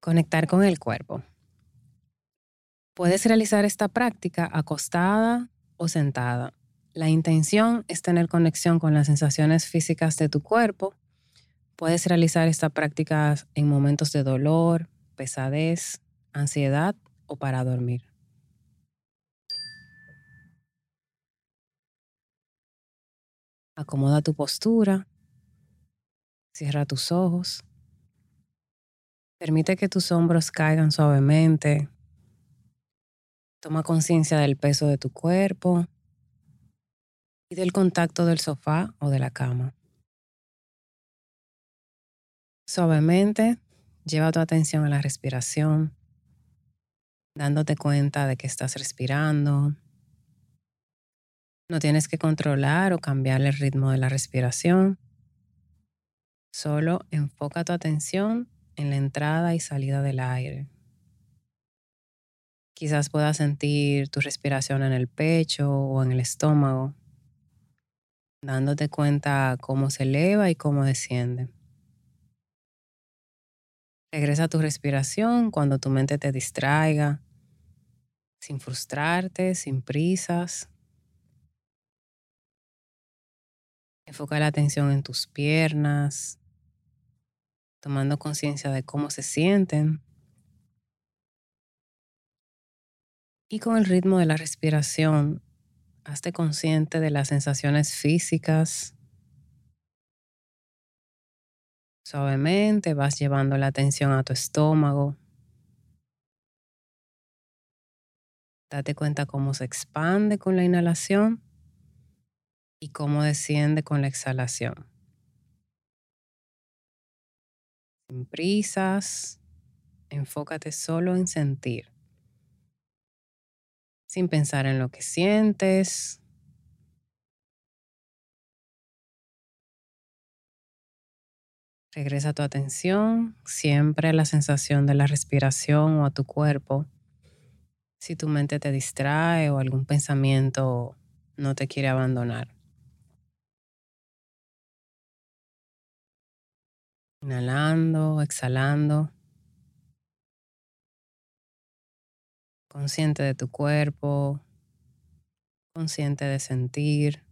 Conectar con el cuerpo. Puedes realizar esta práctica acostada o sentada. La intención es tener conexión con las sensaciones físicas de tu cuerpo. Puedes realizar esta práctica en momentos de dolor, pesadez, ansiedad o para dormir. Acomoda tu postura. Cierra tus ojos. Permite que tus hombros caigan suavemente. Toma conciencia del peso de tu cuerpo y del contacto del sofá o de la cama. Suavemente lleva tu atención a la respiración, dándote cuenta de que estás respirando. No tienes que controlar o cambiar el ritmo de la respiración. Solo enfoca tu atención en la entrada y salida del aire. Quizás puedas sentir tu respiración en el pecho o en el estómago, dándote cuenta cómo se eleva y cómo desciende. Regresa a tu respiración cuando tu mente te distraiga, sin frustrarte, sin prisas. Enfoca la atención en tus piernas, tomando conciencia de cómo se sienten. Y con el ritmo de la respiración, hazte consciente de las sensaciones físicas. Suavemente vas llevando la atención a tu estómago. Date cuenta cómo se expande con la inhalación y cómo desciende con la exhalación. Sin prisas, enfócate solo en sentir, sin pensar en lo que sientes. Regresa tu atención siempre a la sensación de la respiración o a tu cuerpo. Si tu mente te distrae o algún pensamiento no te quiere abandonar. Inhalando, exhalando. Consciente de tu cuerpo, consciente de sentir.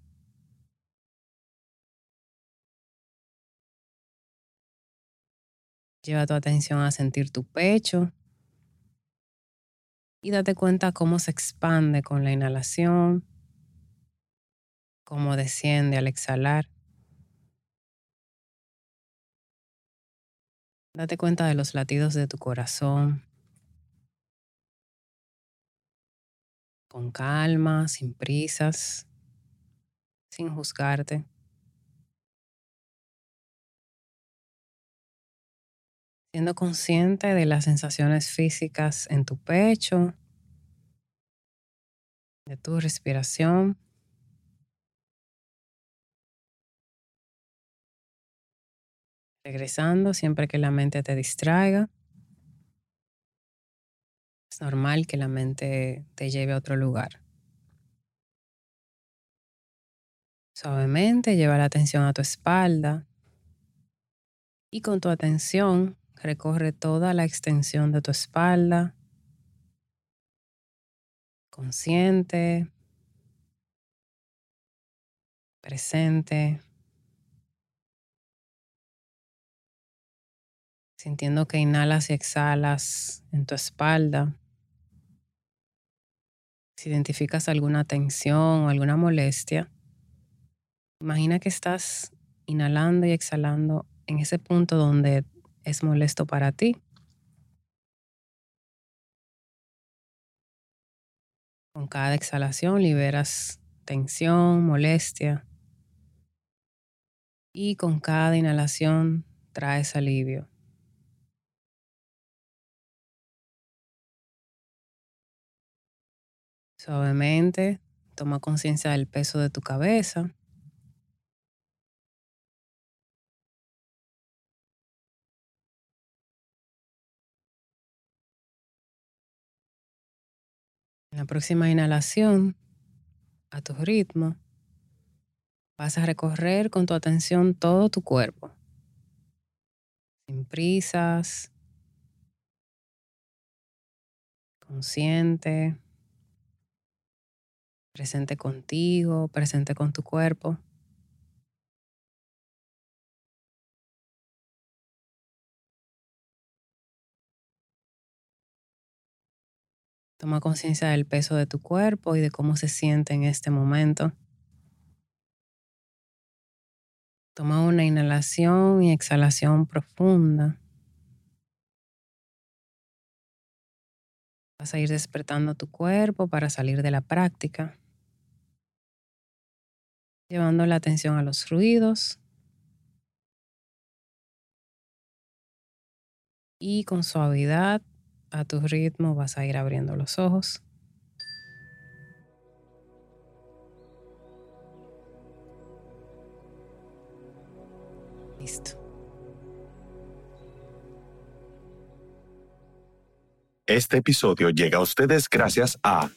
Lleva tu atención a sentir tu pecho y date cuenta cómo se expande con la inhalación, cómo desciende al exhalar. Date cuenta de los latidos de tu corazón. Con calma, sin prisas, sin juzgarte. Siendo consciente de las sensaciones físicas en tu pecho, de tu respiración. Regresando siempre que la mente te distraiga. Es normal que la mente te lleve a otro lugar. Suavemente lleva la atención a tu espalda y con tu atención recorre toda la extensión de tu espalda. Consciente, presente. Sintiendo que inhalas y exhalas en tu espalda. Si identificas alguna tensión o alguna molestia, imagina que estás inhalando y exhalando en ese punto donde es molesto para ti. Con cada exhalación liberas tensión, molestia. Y con cada inhalación traes alivio. Suavemente toma conciencia del peso de tu cabeza. En la próxima inhalación, a tu ritmo, vas a recorrer con tu atención todo tu cuerpo, sin prisas, consciente, presente contigo, presente con tu cuerpo. Toma conciencia del peso de tu cuerpo y de cómo se siente en este momento. Toma una inhalación y exhalación profunda. Vas a ir despertando tu cuerpo para salir de la práctica, llevando la atención a los ruidos y con suavidad a tu ritmo vas a ir abriendo los ojos. Listo. Este episodio llega a ustedes gracias a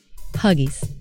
Huggies.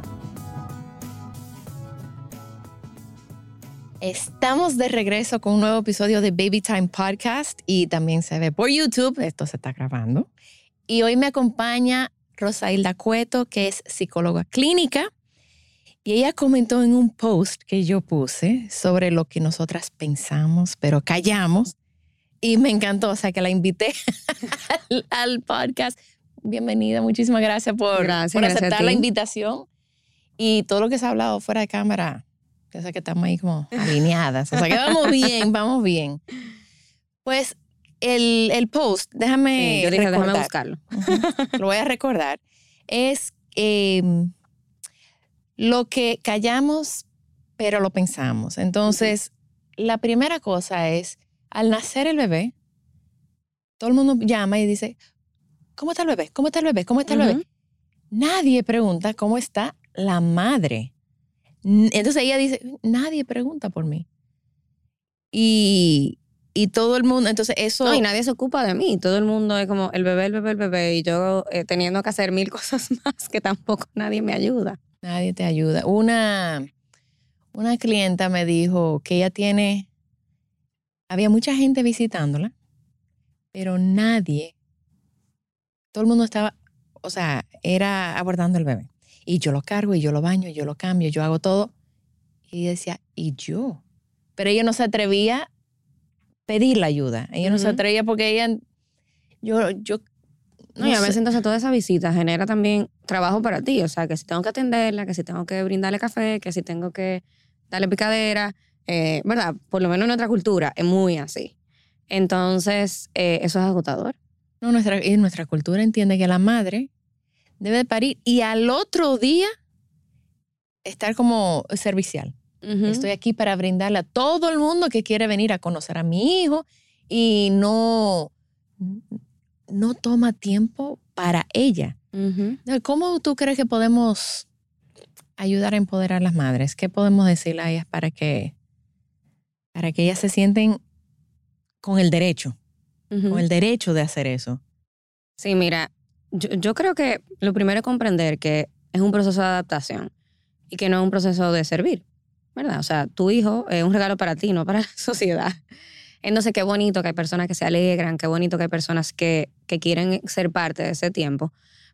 Estamos de regreso con un nuevo episodio de Baby Time Podcast y también se ve por YouTube, esto se está grabando. Y hoy me acompaña Rosailda Cueto, que es psicóloga clínica, y ella comentó en un post que yo puse sobre lo que nosotras pensamos, pero callamos, y me encantó, o sea, que la invité al, podcast. Bienvenida, muchísimas gracias por, por aceptar la invitación. Y todo lo que se ha hablado fuera de cámara yo sé que estamos ahí como alineadas. O sea que vamos bien, vamos bien. Pues el, el post, déjame. yo dije, déjame buscarlo. Lo voy a recordar. Es em, lo que callamos, pero lo pensamos. Entonces, la primera cosa es, al nacer el bebé, todo el mundo llama y dice, ¿cómo está el bebé? ¿Cómo está el bebé? ¿Cómo está el bebé? Nadie pregunta cómo está la madre. Entonces ella dice, nadie pregunta por mí. Y, y todo el mundo, entonces eso... No, y nadie se ocupa de mí. Todo el mundo es como el bebé, el bebé, el bebé. Y yo eh, teniendo que hacer mil cosas más que tampoco nadie me ayuda. Nadie te ayuda. Una, una clienta me dijo que ella tiene, había mucha gente visitándola, pero nadie, todo el mundo estaba, o sea, era abordando al bebé. Y yo lo cargo y yo lo baño, y yo lo cambio, yo hago todo. Y decía, ¿y yo? Pero ella no se atrevía a pedir la ayuda. Ella no se atrevía porque ella, yo, yo no, y a veces entonces toda esa visita genera también trabajo para ti. O sea, que si tengo que atenderla, que si tengo que brindarle café, que si tengo que darle picadera, eh, ¿verdad? Por lo menos en nuestra cultura es muy así. Entonces, eh, eso es agotador. No, nuestra, y nuestra cultura entiende que la madre debe parir y al otro día estar como servicial. Estoy aquí para brindarle a todo el mundo que quiere venir a conocer a mi hijo y no, no toma tiempo para ella. ¿Cómo tú crees que podemos ayudar a empoderar a las madres? ¿Qué podemos decirle a ellas para que, para que ellas se sienten con el derecho, con el derecho de hacer eso? Sí, mira, yo, creo que lo primero es comprender que es un proceso de adaptación y que no es un proceso de servir, ¿verdad? O sea, tu hijo es un regalo para ti, no para la sociedad. Entonces, qué bonito que hay personas que se alegran, qué bonito que hay personas que, que quieren ser parte de ese tiempo,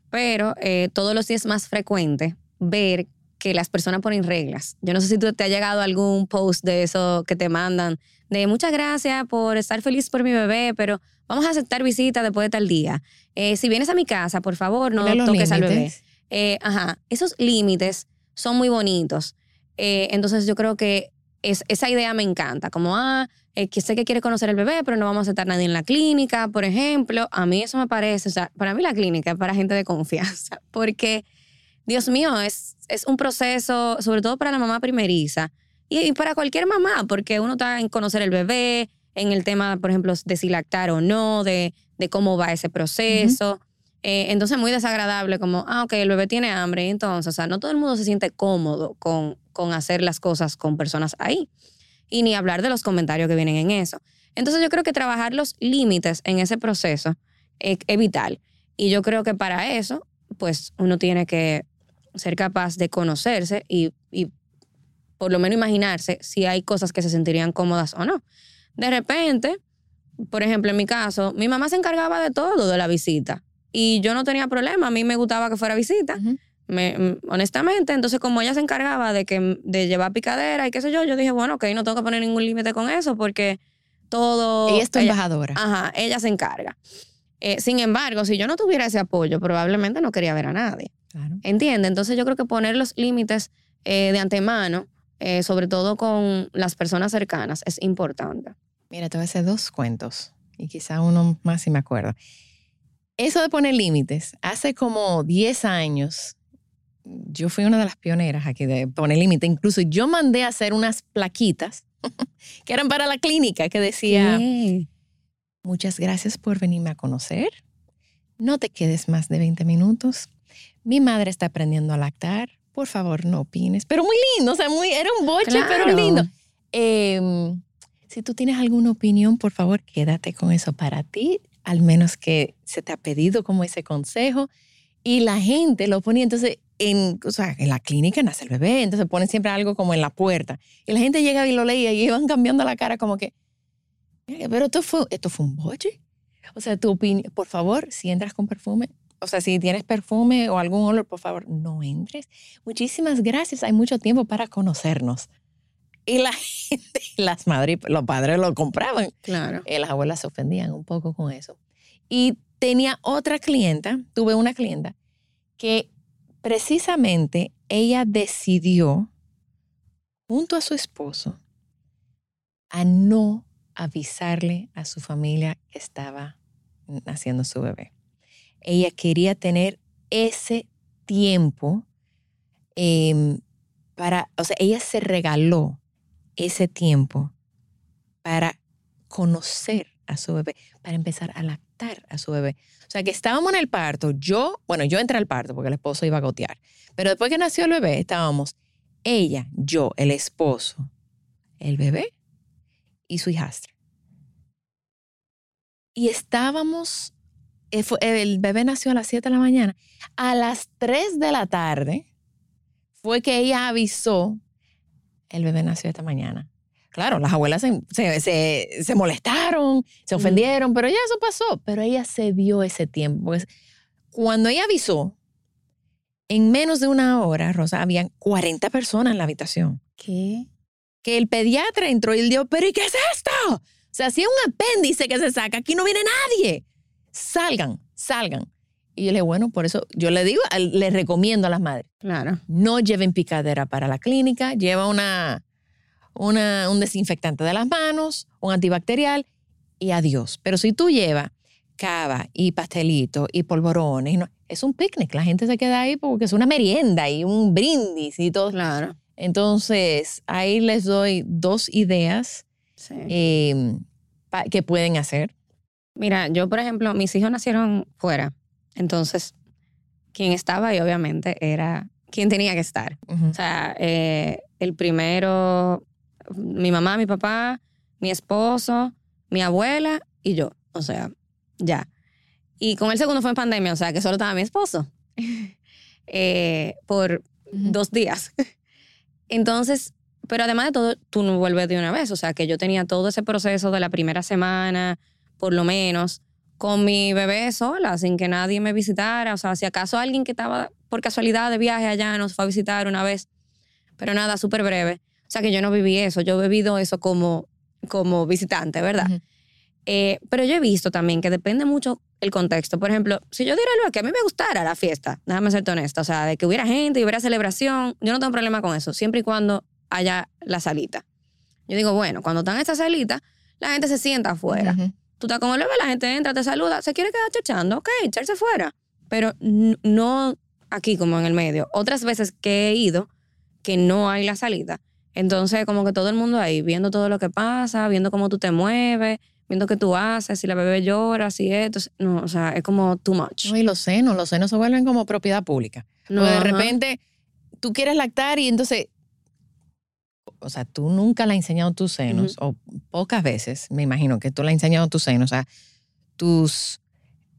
pero eh, todos los días es más frecuente ver que las personas ponen reglas. Yo no sé si tú te ha llegado algún post de eso que te mandan, de muchas gracias por estar feliz por mi bebé, pero vamos a aceptar visitas después de tal día. Eh, si vienes a mi casa, por favor, no toques al bebé. Eh, ajá, esos límites son muy bonitos. Eh, entonces yo creo que es, esa idea me encanta, como, ah, que sé que quiere conocer el bebé, pero no vamos a aceptar a nadie en la clínica, por ejemplo. A mí eso me parece, o sea, para mí la clínica es para gente de confianza, porque, Dios mío, es, es un proceso, sobre todo para la mamá primeriza, y, para cualquier mamá, porque uno está en conocer el bebé, en el tema, por ejemplo, de si lactar o no, de, de cómo va ese proceso. Eh, entonces, muy desagradable, como, ah, ok, el bebé tiene hambre. Entonces, o sea, no todo el mundo se siente cómodo con, con hacer las cosas con personas ahí. Y ni hablar de los comentarios que vienen en eso. Entonces, yo creo que trabajar los límites en ese proceso es, es vital. Y yo creo que para eso, pues, uno tiene que ser capaz de conocerse y, y por lo menos imaginarse si hay cosas que se sentirían cómodas o no. De repente, por ejemplo, en mi caso, mi mamá se encargaba de todo de la visita y yo no tenía problema, a mí me gustaba que fuera visita. Me- mm, honestamente, entonces como ella se encargaba de que de llevar picadera y qué sé yo, yo dije, bueno, ok, no tengo que poner ningún límite con eso porque todo... Ella es tu ella- embajadora. Ajá, ella se encarga. Eh, sin embargo, si yo no tuviera ese apoyo, probablemente no quería ver a nadie. Claro. ¿Entiende? Entonces yo creo que poner los límites eh, de antemano, eh, sobre todo con las personas cercanas, es importante. Mira, te voy a hacer dos cuentos y quizá uno más si me acuerdo. Eso de poner límites, hace como 10 años, yo fui una de las pioneras aquí de poner límite. Incluso yo mandé a hacer unas plaquitas que eran para la clínica que decía, muchas gracias por venirme a conocer. No te quedes más de 20 minutos. Mi madre está aprendiendo a lactar. Por favor, no opines. Pero muy lindo, o sea, muy, era un boche, pero Claro. lindo. Em, si tú tienes alguna opinión, por favor, quédate con eso para ti, al menos que se te ha pedido como ese consejo. Y la gente lo ponía, entonces, en, o sea, en la clínica nace el bebé, entonces ponen siempre algo como en la puerta. Y la gente llegaba y lo leía y iban cambiando la cara como que, "Mira, pero esto fue, esto fue un boche. O sea, tu opinión, por favor, si entras con perfume, o sea, si tienes perfume o algún olor, por favor, no entres. Muchísimas gracias, hay mucho tiempo para conocernos. Y la gente, las madres, los padres lo compraban. Claro. Eh, las abuelas se ofendían un poco con eso. Y tenía otra clienta, tuve una clienta, que precisamente ella decidió, junto a su esposo, a no avisarle a su familia que estaba naciendo su bebé. Ella quería tener ese tiempo em, para, o sea, ella se regaló ese tiempo para conocer a su bebé, para empezar a lactar a su bebé. O sea, que estábamos en el parto, yo, bueno, yo entré al parto porque el esposo iba a gotear, pero después que nació el bebé, estábamos ella, yo, el esposo, el bebé y su hijastra. Y estábamos, el bebé nació a las 7 de la mañana. A las 3 de la tarde fue que ella avisó, el bebé nació esta mañana. Claro, las abuelas se, se- se- se molestaron, se ofendieron, pero ya eso pasó. Pero ella se dio ese tiempo. porque cuando ella avisó, en menos de una hora, Rosa, habían 40 personas en la habitación. ¿Qué? Que el pediatra entró y él dijo, ¿pero y qué es esto? O sea, si es un apéndice que se saca, aquí no viene nadie. Salgan, salgan. Y yo le digo, bueno, por eso yo le digo, al- le recomiendo a las madres, Claro. no lleven picadera para la clínica, lleva una, una, un desinfectante de las manos, un antibacterial y adiós. Pero si tú llevas cava y pastelito y polvorones, no, es un picnic, la gente se queda ahí porque es una merienda y un brindis y todo. Claro. Entonces, ahí les doy dos ideas Sí. eh, pa- que pueden hacer. Mira, yo, por ejemplo, mis hijos nacieron fuera. Entonces, quien estaba ahí, obviamente, era quien tenía que estar. O sea, eh, el primero, mi mamá, mi papá, mi esposo, mi abuela y yo. O sea, ya. Y con el segundo fue en pandemia, o sea, que solo estaba mi esposo. Eh, por dos días. Entonces, pero además de todo, tú no vuelves de una vez. O sea, que yo tenía todo ese proceso de la primera semana, por lo menos, con mi bebé sola, sin que nadie me visitara. O sea, si acaso alguien que estaba por casualidad de viaje allá nos fue a visitar una vez. Pero nada, súper breve. O sea, que yo no viví eso. Yo he vivido eso como, como visitante, ¿verdad? Eh, pero yo he visto también que depende mucho el contexto. Por ejemplo, si yo diera algo que a mí me gustara la fiesta, déjame serte honesta, o sea, de que hubiera gente y hubiera celebración, yo no tengo problema con eso, siempre y cuando haya la salita. Yo digo, bueno, cuando están estas salitas, la gente se sienta afuera. Ujú. Tú estás con el bebé, la gente entra, te saluda, se quiere quedar chachando, ok, echarse fuera. Pero no aquí como en el medio. Otras veces que he ido, que no hay la salida. Entonces, como que todo el mundo ahí, viendo todo lo que pasa, viendo cómo tú te mueves, viendo que tú haces, si la bebé llora, si esto, no, o sea, es como too much. No, y los senos, los senos se vuelven como propiedad pública. No, o de repente tú quieres lactar y entonces, o sea, tú nunca le has enseñado tus senos, o pocas veces, me imagino que tú le has enseñado tus senos a tus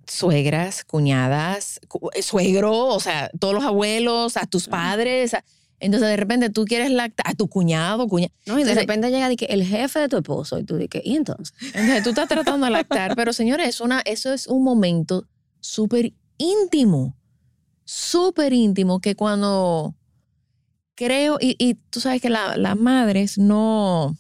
suegras, cuñadas, cu- eh, suegro, o sea, todos los abuelos, a tus padres. a- entonces de repente tú quieres lactar a tu cuñado, cuñada. No, y de Entonces- repente llega de que el jefe de tu esposo y tú dices, ¿y entonces? Entonces tú estás tratando de lactar, pero señores, es una, eso es un momento súper íntimo, súper íntimo que cuando creo, y, y tú sabes que la- las madres no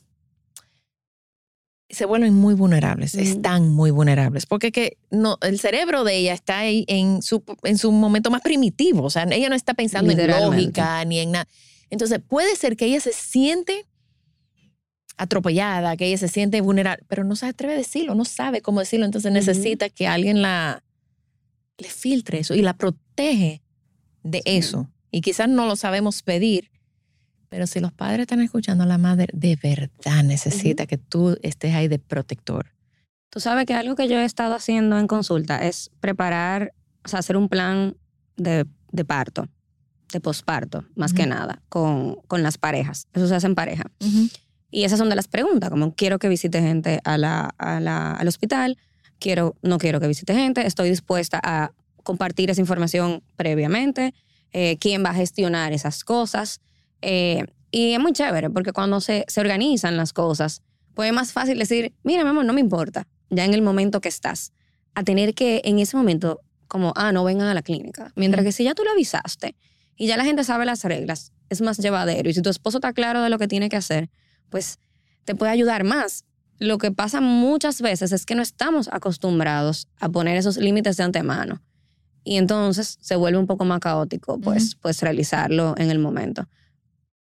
se vuelven muy vulnerables, están muy vulnerables, porque que no, el cerebro de ella está ahí en su, en su momento más primitivo, o sea, ella no está pensando en lógica ni en nada. Entonces puede ser que ella se siente atropellada, que ella se siente vulnerable, pero no se atreve a decirlo, no sabe cómo decirlo, entonces necesita que alguien la le filtre eso y la protege de Sí. eso. Y quizás no lo sabemos pedir, pero si los padres están escuchando a la madre, de verdad necesita que tú estés ahí de protector. Tú sabes que algo que yo he estado haciendo en consulta es preparar, o sea, hacer un plan de, de parto, de posparto, más que nada, con, con las parejas. Eso se hace en pareja. Y esas son de las preguntas, como quiero que visite gente a la, a la- al hospital, quiero, no quiero que visite gente, estoy dispuesta a compartir esa información previamente, eh, quién va a gestionar esas cosas. Eh, y es muy chévere, porque cuando se, se organizan las cosas, pues es más fácil decir, mira, mi amor, no me importa, ya en el momento que estás, a tener que en ese momento, como, ah, no vengan a la clínica. Mientras que si ya tú lo avisaste y ya la gente sabe las reglas, es más llevadero. Y si tu esposo está claro de lo que tiene que hacer, pues te puede ayudar más. Lo que pasa muchas veces es que no estamos acostumbrados a poner esos límites de antemano. Y entonces se vuelve un poco más caótico, pues, pues realizarlo en el momento.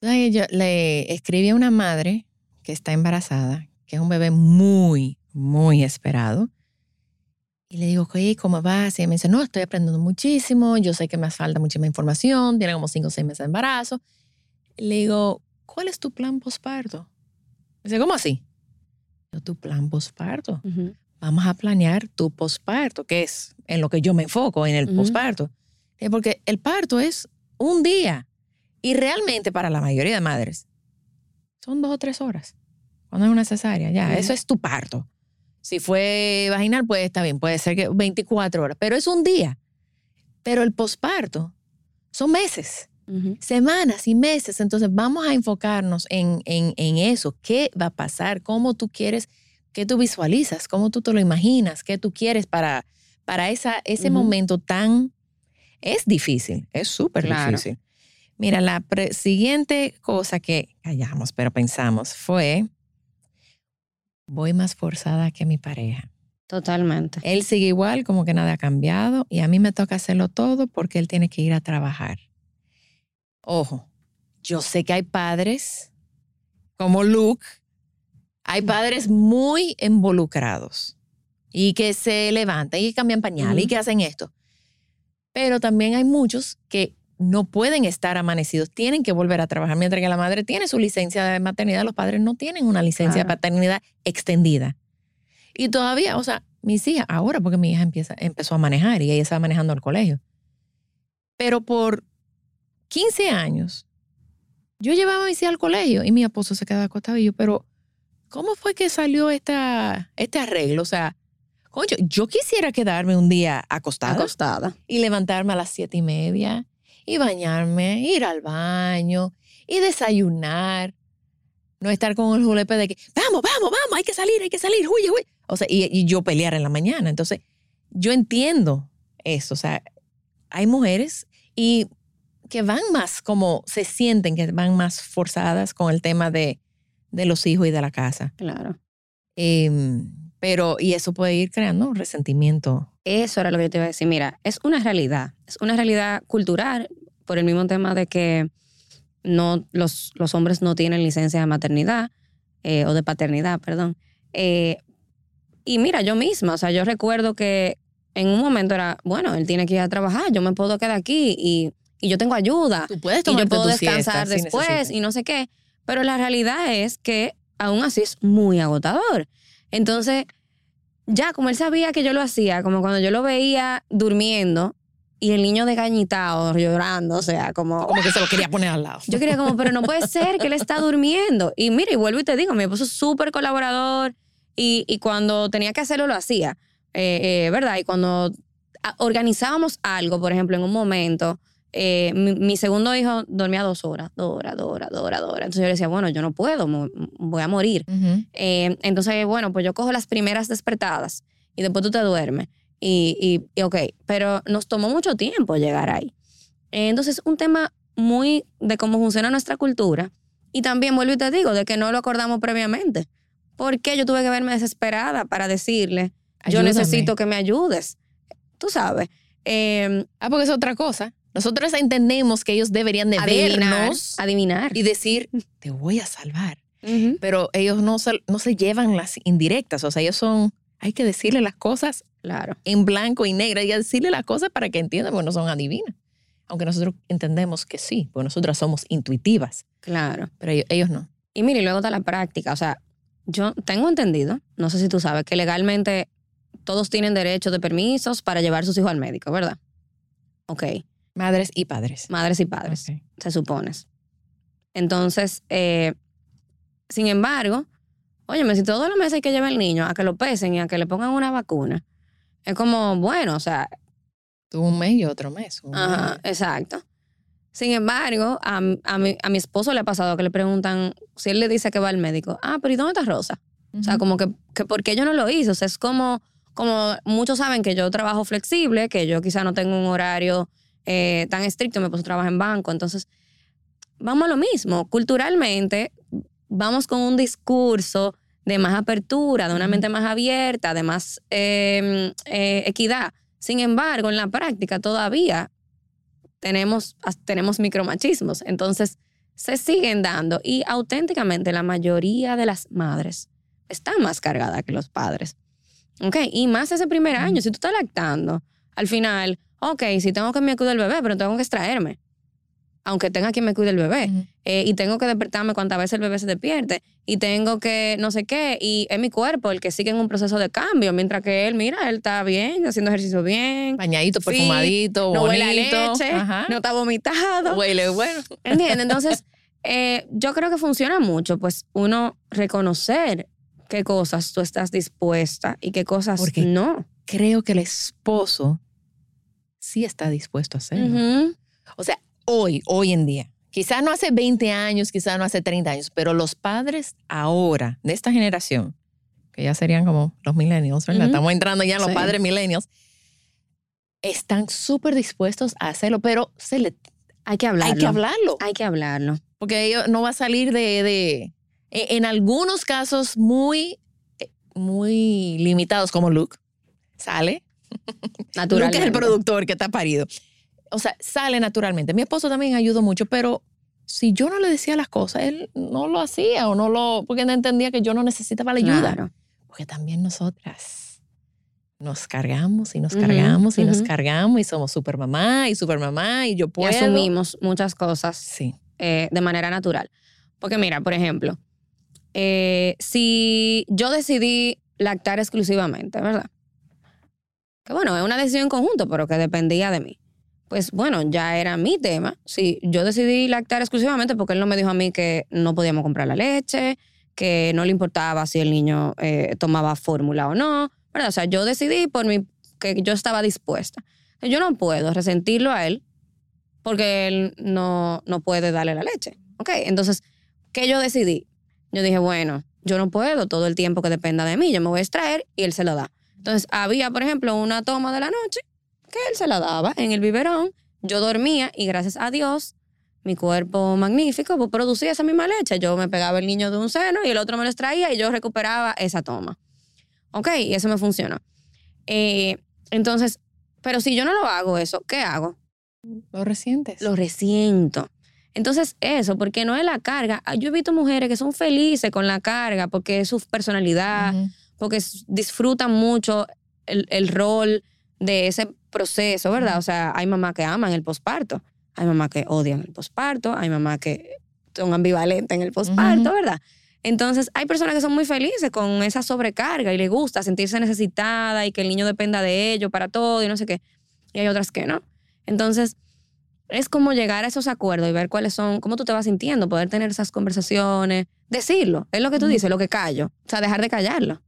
Yo le escribí a una madre que está embarazada, que es un bebé muy, muy esperado. Y le digo, oye, ¿cómo vas? Y ella me dice, no, estoy aprendiendo muchísimo, yo sé que me falta muchísima información, tiene como cinco o seis meses de embarazo. Le digo, ¿cuál es tu plan posparto? Dice, ¿cómo así? Yo, tu plan posparto. Vamos a planear tu posparto, que es en lo que yo me enfoco, en el Ujú. posparto. Eh, Porque el parto es un día. Y realmente para la mayoría de madres son dos o tres horas. Cuando es una cesárea, ya, Ujú. eso es tu parto. Si fue vaginal, pues está bien, puede ser que 24 horas, pero es un día. Pero el posparto son meses semanas y meses. Entonces vamos a enfocarnos en, en, en eso. ¿Qué va a pasar? ¿Cómo tú quieres? ¿Qué tú visualizas? ¿Cómo tú te lo imaginas? ¿Qué tú quieres para, para esa, ese momento tan... Es difícil, es súper Claro. difícil. Mira, la siguiente cosa que callamos, pero pensamos fue, voy más forzada que mi pareja. Totalmente. Él sigue igual, como que nada ha cambiado, y a mí me toca hacerlo todo porque él tiene que ir a trabajar. Ojo, yo sé que hay padres como Luke, hay padres muy involucrados y que se levantan y que cambian pañales y que hacen esto. Pero también hay muchos que no pueden estar amanecidos, tienen que volver a trabajar, mientras que la madre tiene su licencia de maternidad, los padres no tienen una licencia de paternidad extendida. Y todavía, o sea, mis hijas, ahora porque mi hija empieza, empezó a manejar y ella estaba manejando al colegio. Pero por 15 años, yo llevaba a mis hijas al colegio y mi esposo se quedaba acostado y yo, pero ¿cómo fue que salió esta, este arreglo? O sea, coño, yo quisiera quedarme un día acostada Acostada. y levantarme a las siete y media y bañarme, ir al baño y desayunar. No estar con el julepe de que, vamos, vamos, vamos, hay que salir, hay que salir, huye, huye. O sea, y, y yo pelear en la mañana. Entonces, yo entiendo eso. O sea, hay mujeres y que van más como, se sienten que van más forzadas con el tema de, de los hijos y de la casa. Claro. Em, pero, y eso puede ir creando un resentimiento. Eso era lo que yo te iba a decir. Mira, es una realidad. Es una realidad cultural por el mismo tema de que no, los, los hombres no tienen licencia de maternidad eh, o de paternidad, perdón. Eh, y mira, yo misma, o sea, yo recuerdo que en un momento era, bueno, él tiene que ir a trabajar, yo me puedo quedar aquí y, y yo tengo ayuda Tú puedes y yo puedo tu descansar si después y no sé qué. Pero la realidad es que aún así es muy agotador. Entonces, ya como él sabía que yo lo hacía, como cuando yo lo veía durmiendo y el niño desgañitado, llorando, o sea, como... Como que se lo quería poner al lado. Yo quería como, pero no puede ser que él está durmiendo. Y mira, y vuelvo y te digo, mi esposo es súper colaborador y, y cuando tenía que hacerlo lo hacía, eh, eh, ¿verdad? Y cuando a- organizábamos algo, por ejemplo, en un momento, eh, mi, mi segundo hijo dormía dos horas, dos horas, dos horas, dos horas, dos horas. Entonces yo le decía, bueno, yo no puedo, voy a morir. Eh, entonces, bueno, pues yo cojo las primeras despertadas y después tú te duermes. Y, y, y ok, pero nos tomó mucho tiempo llegar ahí. Eh, entonces, un tema muy de cómo funciona nuestra cultura. Y también vuelvo y te digo, de que no lo acordamos previamente. ¿Por qué yo tuve que verme desesperada para decirle, yo necesito que me ayudes? Tú sabes. Eh, Ah, porque es otra cosa. Nosotros entendemos que ellos deberían de adivinar. vernos Adivinar. y decir, te voy a salvar. Ujú. Pero ellos no se, no se llevan las indirectas. O sea, ellos son, hay que decirle las cosas Claro. en blanco y negro. Hay que decirle las cosas para que entiendan, porque no son adivinas. Aunque nosotros entendemos que sí, porque nosotras somos intuitivas. Claro. Pero ellos, ellos no. Y mire, luego está la práctica. O sea, yo tengo entendido, no sé si tú sabes, que legalmente todos tienen derecho de permisos para llevar sus hijos al médico, ¿verdad? Ok. Madres y padres. Madres y padres, se supone. Entonces, eh, sin embargo, óyeme, si todos los meses hay que llevar al niño a que lo pesen y a que le pongan una vacuna, es como, bueno, o sea, Tú un mes y otro mes. Ajá, mes. exacto. Sin embargo, a, a mi, a mi esposo le ha pasado que le preguntan, si él le dice que va al médico, ah, pero ¿y dónde está Rosa? O sea, como que, que ¿por qué yo no lo hice? O sea, es como, como muchos saben que yo trabajo flexible, que yo quizá no tengo un horario eh, tan estricto, mi esposo trabaja en banco, entonces vamos a lo mismo. Culturalmente, vamos con un discurso de más apertura, de una mente más abierta, de más eh, eh, equidad. Sin embargo, en la práctica todavía tenemos, tenemos micromachismos. Entonces, se siguen dando y auténticamente la mayoría de las madres están más cargadas que los padres. ¿Ok? Y más ese primer año, si tú estás lactando, al final, ok, si tengo que me cuidar el bebé, pero tengo que extraerme. Aunque tenga quien me cuide el bebé. Eh, y tengo que despertarme cuantas veces el bebé se despierte. Y tengo que no sé qué. Y es mi cuerpo el que sigue en un proceso de cambio. Mientras que él, mira, él está bien, haciendo ejercicio bien. Bañadito, perfumadito, No huele a leche. Ajá. No está vomitado. Huele bueno. ¿Entiendes? Entonces, eh, yo creo que funciona mucho, pues, uno reconocer qué cosas tú estás dispuesta y qué cosas Porque no. Creo que el esposo sí está dispuesto a hacerlo. Ujú. O sea, hoy, hoy en día. Quizá no hace 20 años, quizá no hace 30 años, pero los padres ahora, de esta generación, que ya serían como los millennials, ¿verdad? Ujú. Estamos entrando ya en los Sí. padres millennials, están súper dispuestos a hacerlo, pero se le, Hay que hablarlo. hay que hablarlo. Hay que hablarlo. Porque no va a salir de, de- en, en algunos casos muy, eh, muy limitados, como Luke, sale. Naturalmente. Luke es el productor que está parido. O sea, sale naturalmente. Mi esposo también ayudó mucho, pero si yo no le decía las cosas, él no lo hacía o no lo, porque no entendía que yo no necesitaba la ayuda. Claro. Porque también nosotras nos cargamos y nos cargamos y nos cargamos y somos super mamá y super mamá y yo Y puedo. asumimos muchas cosas Sí. eh, de manera natural. Porque mira, por ejemplo, eh, si yo decidí lactar exclusivamente, ¿verdad? Que bueno, es una decisión en conjunto, pero que dependía de mí. Pues bueno, ya era mi tema. Si yo decidí lactar exclusivamente porque él no me dijo a mí que no podíamos comprar la leche, que no le importaba si el niño eh, tomaba fórmula o no, ¿verdad? O sea, yo decidí por mi, que yo estaba dispuesta. Yo no puedo resentirlo a él porque él no, no puede darle la leche. ¿Ok? Entonces, ¿qué yo decidí? Yo dije, bueno, yo no puedo todo el tiempo que dependa de mí, yo me voy a extraer y él se lo da. Entonces, había, por ejemplo, una toma de la noche que él se la daba en el biberón, yo dormía y gracias a Dios, mi cuerpo magnífico pues, producía esa misma leche. Yo me pegaba el niño de un seno y el otro me lo extraía y yo recuperaba esa toma. ¿Ok? Y eso me funcionó. Eh, entonces, pero si yo no lo hago eso, ¿qué hago? Lo resientes. lo resiento. Entonces, eso, porque no es la carga. Ah, Yo he visto mujeres que son felices con la carga porque es su personalidad. Porque disfrutan mucho el, el rol de ese proceso, ¿verdad? O sea, hay mamás que aman el posparto, hay mamás que odian el posparto, hay mamás que son ambivalentes en el posparto. ¿verdad? Entonces, hay personas que son muy felices con esa sobrecarga y les gusta sentirse necesitada y que el niño dependa de ello para todo y no sé qué. Y hay otras que no. Entonces, es como llegar a esos acuerdos y ver cuáles son, cómo tú te vas sintiendo, poder tener esas conversaciones, decirlo, es lo que tú dices, lo que callo, o sea, dejar de callarlo.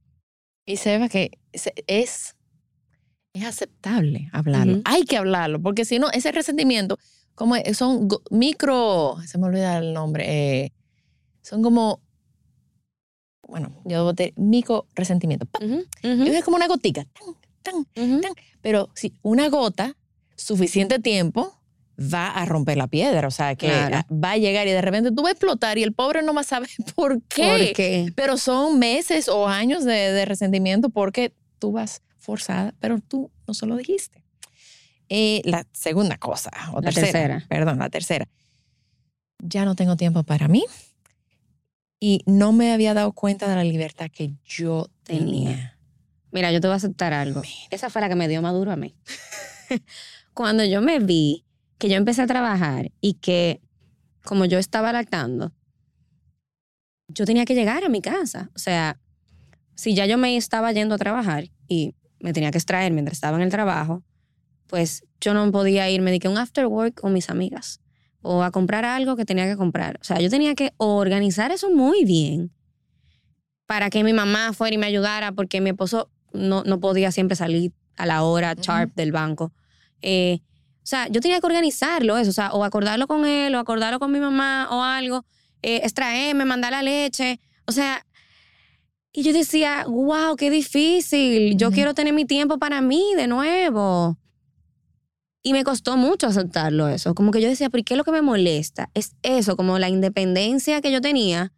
Y se ve que es, es aceptable hablarlo. Hay que hablarlo, porque si no, ese resentimiento, como son micro, se me olvida el nombre, eh, son como, bueno, yo boté micro resentimiento. ujú, Es como una gotica, tan, tan, ujú. tan. pero si una gota, suficiente tiempo, va a romper la piedra, o sea, que Claro. va a llegar y de repente tú vas a explotar y el pobre no va a saber por qué. ¿Por qué? Pero son meses o años de, de resentimiento porque tú vas forzada, pero tú no se lo dijiste. Eh, la segunda cosa, o La tercera, tercera. perdón, la tercera. Ya no tengo tiempo para mí y no me había dado cuenta de la libertad que yo Tenía. tenía. Mira, yo te voy a aceptar algo. Esa fue la que me dio maduro a mí. Cuando yo me vi que yo empecé a trabajar y que como yo estaba lactando, yo tenía que llegar a mi casa. O sea, si ya yo me estaba yendo a trabajar y me tenía que extraer mientras estaba en el trabajo, pues yo no podía irme de que un after work con mis amigas o a comprar algo que tenía que comprar. O sea, yo tenía que organizar eso muy bien para que mi mamá fuera y me ayudara porque mi esposo no, no podía siempre salir a la hora sharp del banco. Eh, o sea, yo tenía que organizarlo eso, o sea, o acordarlo con él, o acordarlo con mi mamá, o algo, eh, extraerme, mandar la leche, o sea, y yo decía, wow, qué difícil, yo quiero tener mi tiempo para mí de nuevo. Y me costó mucho aceptarlo eso, como que yo decía, ¿por qué lo que me molesta? Es eso, como la independencia que yo tenía,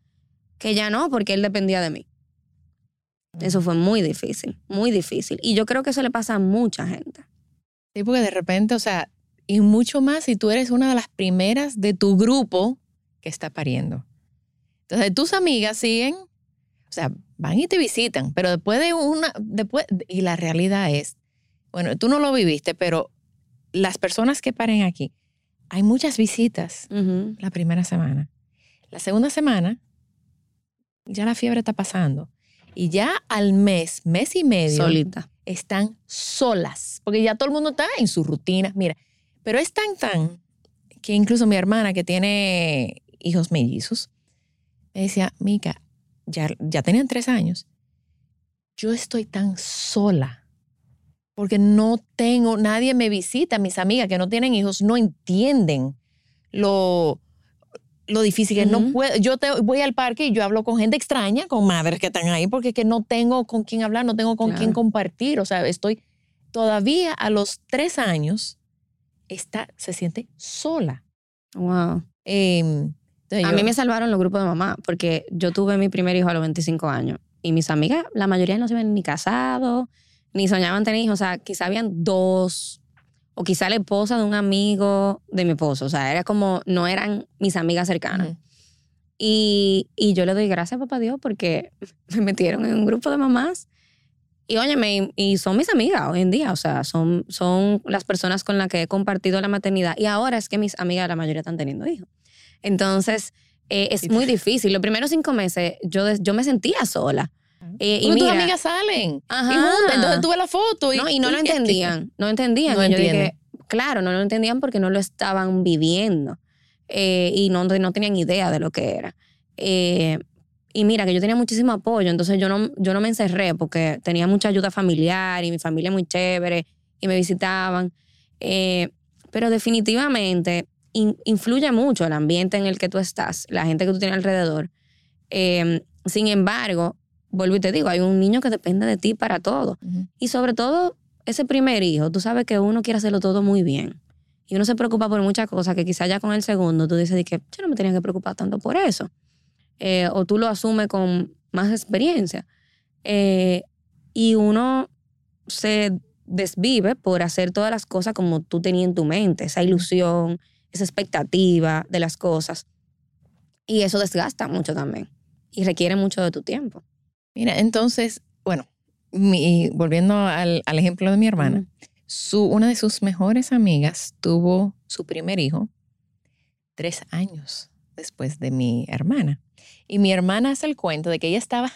que ya no, porque él dependía de mí. Eso fue muy difícil, muy difícil. Y yo creo que eso le pasa a mucha gente. Sí, porque de repente, o sea, y mucho más si tú eres una de las primeras de tu grupo que está pariendo. Entonces, tus amigas siguen, o sea, van y te visitan, pero después de una, después, y la realidad es, bueno, tú no lo viviste, pero las personas que paren aquí, hay muchas visitas la primera semana. La segunda semana, ya la fiebre está pasando. Y ya al mes, mes y medio, Solita. Están solas, porque ya todo el mundo está en su rutina. Mira, pero es tan, tan, que incluso mi hermana que tiene hijos mellizos, me decía, Mica, ya, ya tenían tres años, yo estoy tan sola, porque no tengo, nadie me visita, mis amigas que no tienen hijos no entienden lo, lo difícil que no puedo. Yo te, voy al parque y yo hablo con gente extraña, con madres que están ahí, porque es que no tengo con quién hablar, no tengo con Claro. quién compartir. O sea, estoy todavía a los tres años, está, se siente sola. Wow. Em, A yo- mí me salvaron los grupos de mamá porque yo tuve mi primer hijo a los 25 años y mis amigas, la mayoría no se ven ni casados, ni soñaban tener hijos. O sea, quizá habían dos o quizá la esposa de un amigo de mi esposo. O sea, era como, no eran mis amigas cercanas. Ujú. Y, y yo le doy gracias a papá Dios porque me metieron en un grupo de mamás. Y óyeme, y, y son mis amigas hoy en día, o sea, son, son las personas con las que he compartido la maternidad. Y ahora es que mis amigas, la mayoría están teniendo hijos. Entonces, eh, es muy difícil. Los primeros cinco meses yo, yo me sentía sola. Eh, y Porque tus mira, amigas salen Ajá. y juntas, entonces tuve la foto y, no, y no lo y- entendían, no entendían. No y yo dije, entienden. claro, no lo entendían porque no lo estaban viviendo eh, y no, no tenían idea de lo que era. Eh, y mira, que yo tenía muchísimo apoyo, entonces yo no, yo no me encerré porque tenía mucha ayuda familiar y mi familia muy chévere y me visitaban. Eh, pero definitivamente in- influye mucho el ambiente en el que tú estás, la gente que tú tienes alrededor. Sin embargo, vuelvo y te digo, hay un niño que depende de ti para todo. Y sobre todo, ese primer hijo, tú sabes que uno quiere hacerlo todo muy bien. Y uno se preocupa por muchas cosas que quizás ya con el segundo tú dices de que yo no me tenía que preocupar tanto por eso. Eh, o tú lo asumes con más experiencia. Eh, y uno se desvive por hacer todas las cosas como tú tenías en tu mente, esa ilusión, esa expectativa de las cosas. Y eso desgasta mucho también. Y requiere mucho de tu tiempo. Mira, entonces, bueno, mi- volviendo al, al ejemplo de mi hermana, su, una de sus mejores amigas tuvo su primer hijo tres años después de mi hermana. Y mi hermana hace el cuento de que ella estaba,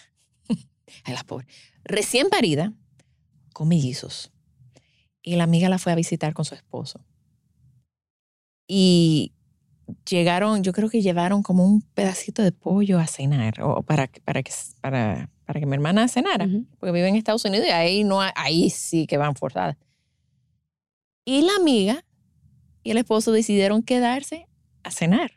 ay, la pobre, recién parida, con mellizos. Y la amiga la fue a visitar con su esposo. Y llegaron, yo creo que llevaron como un pedacito de pollo a cenar, o para, que- para, que, para, para que mi hermana cenara, Ujú. porque vive en Estados Unidos y ahí, no, ahí sí que van forzadas. Y la amiga y el esposo decidieron quedarse a cenar.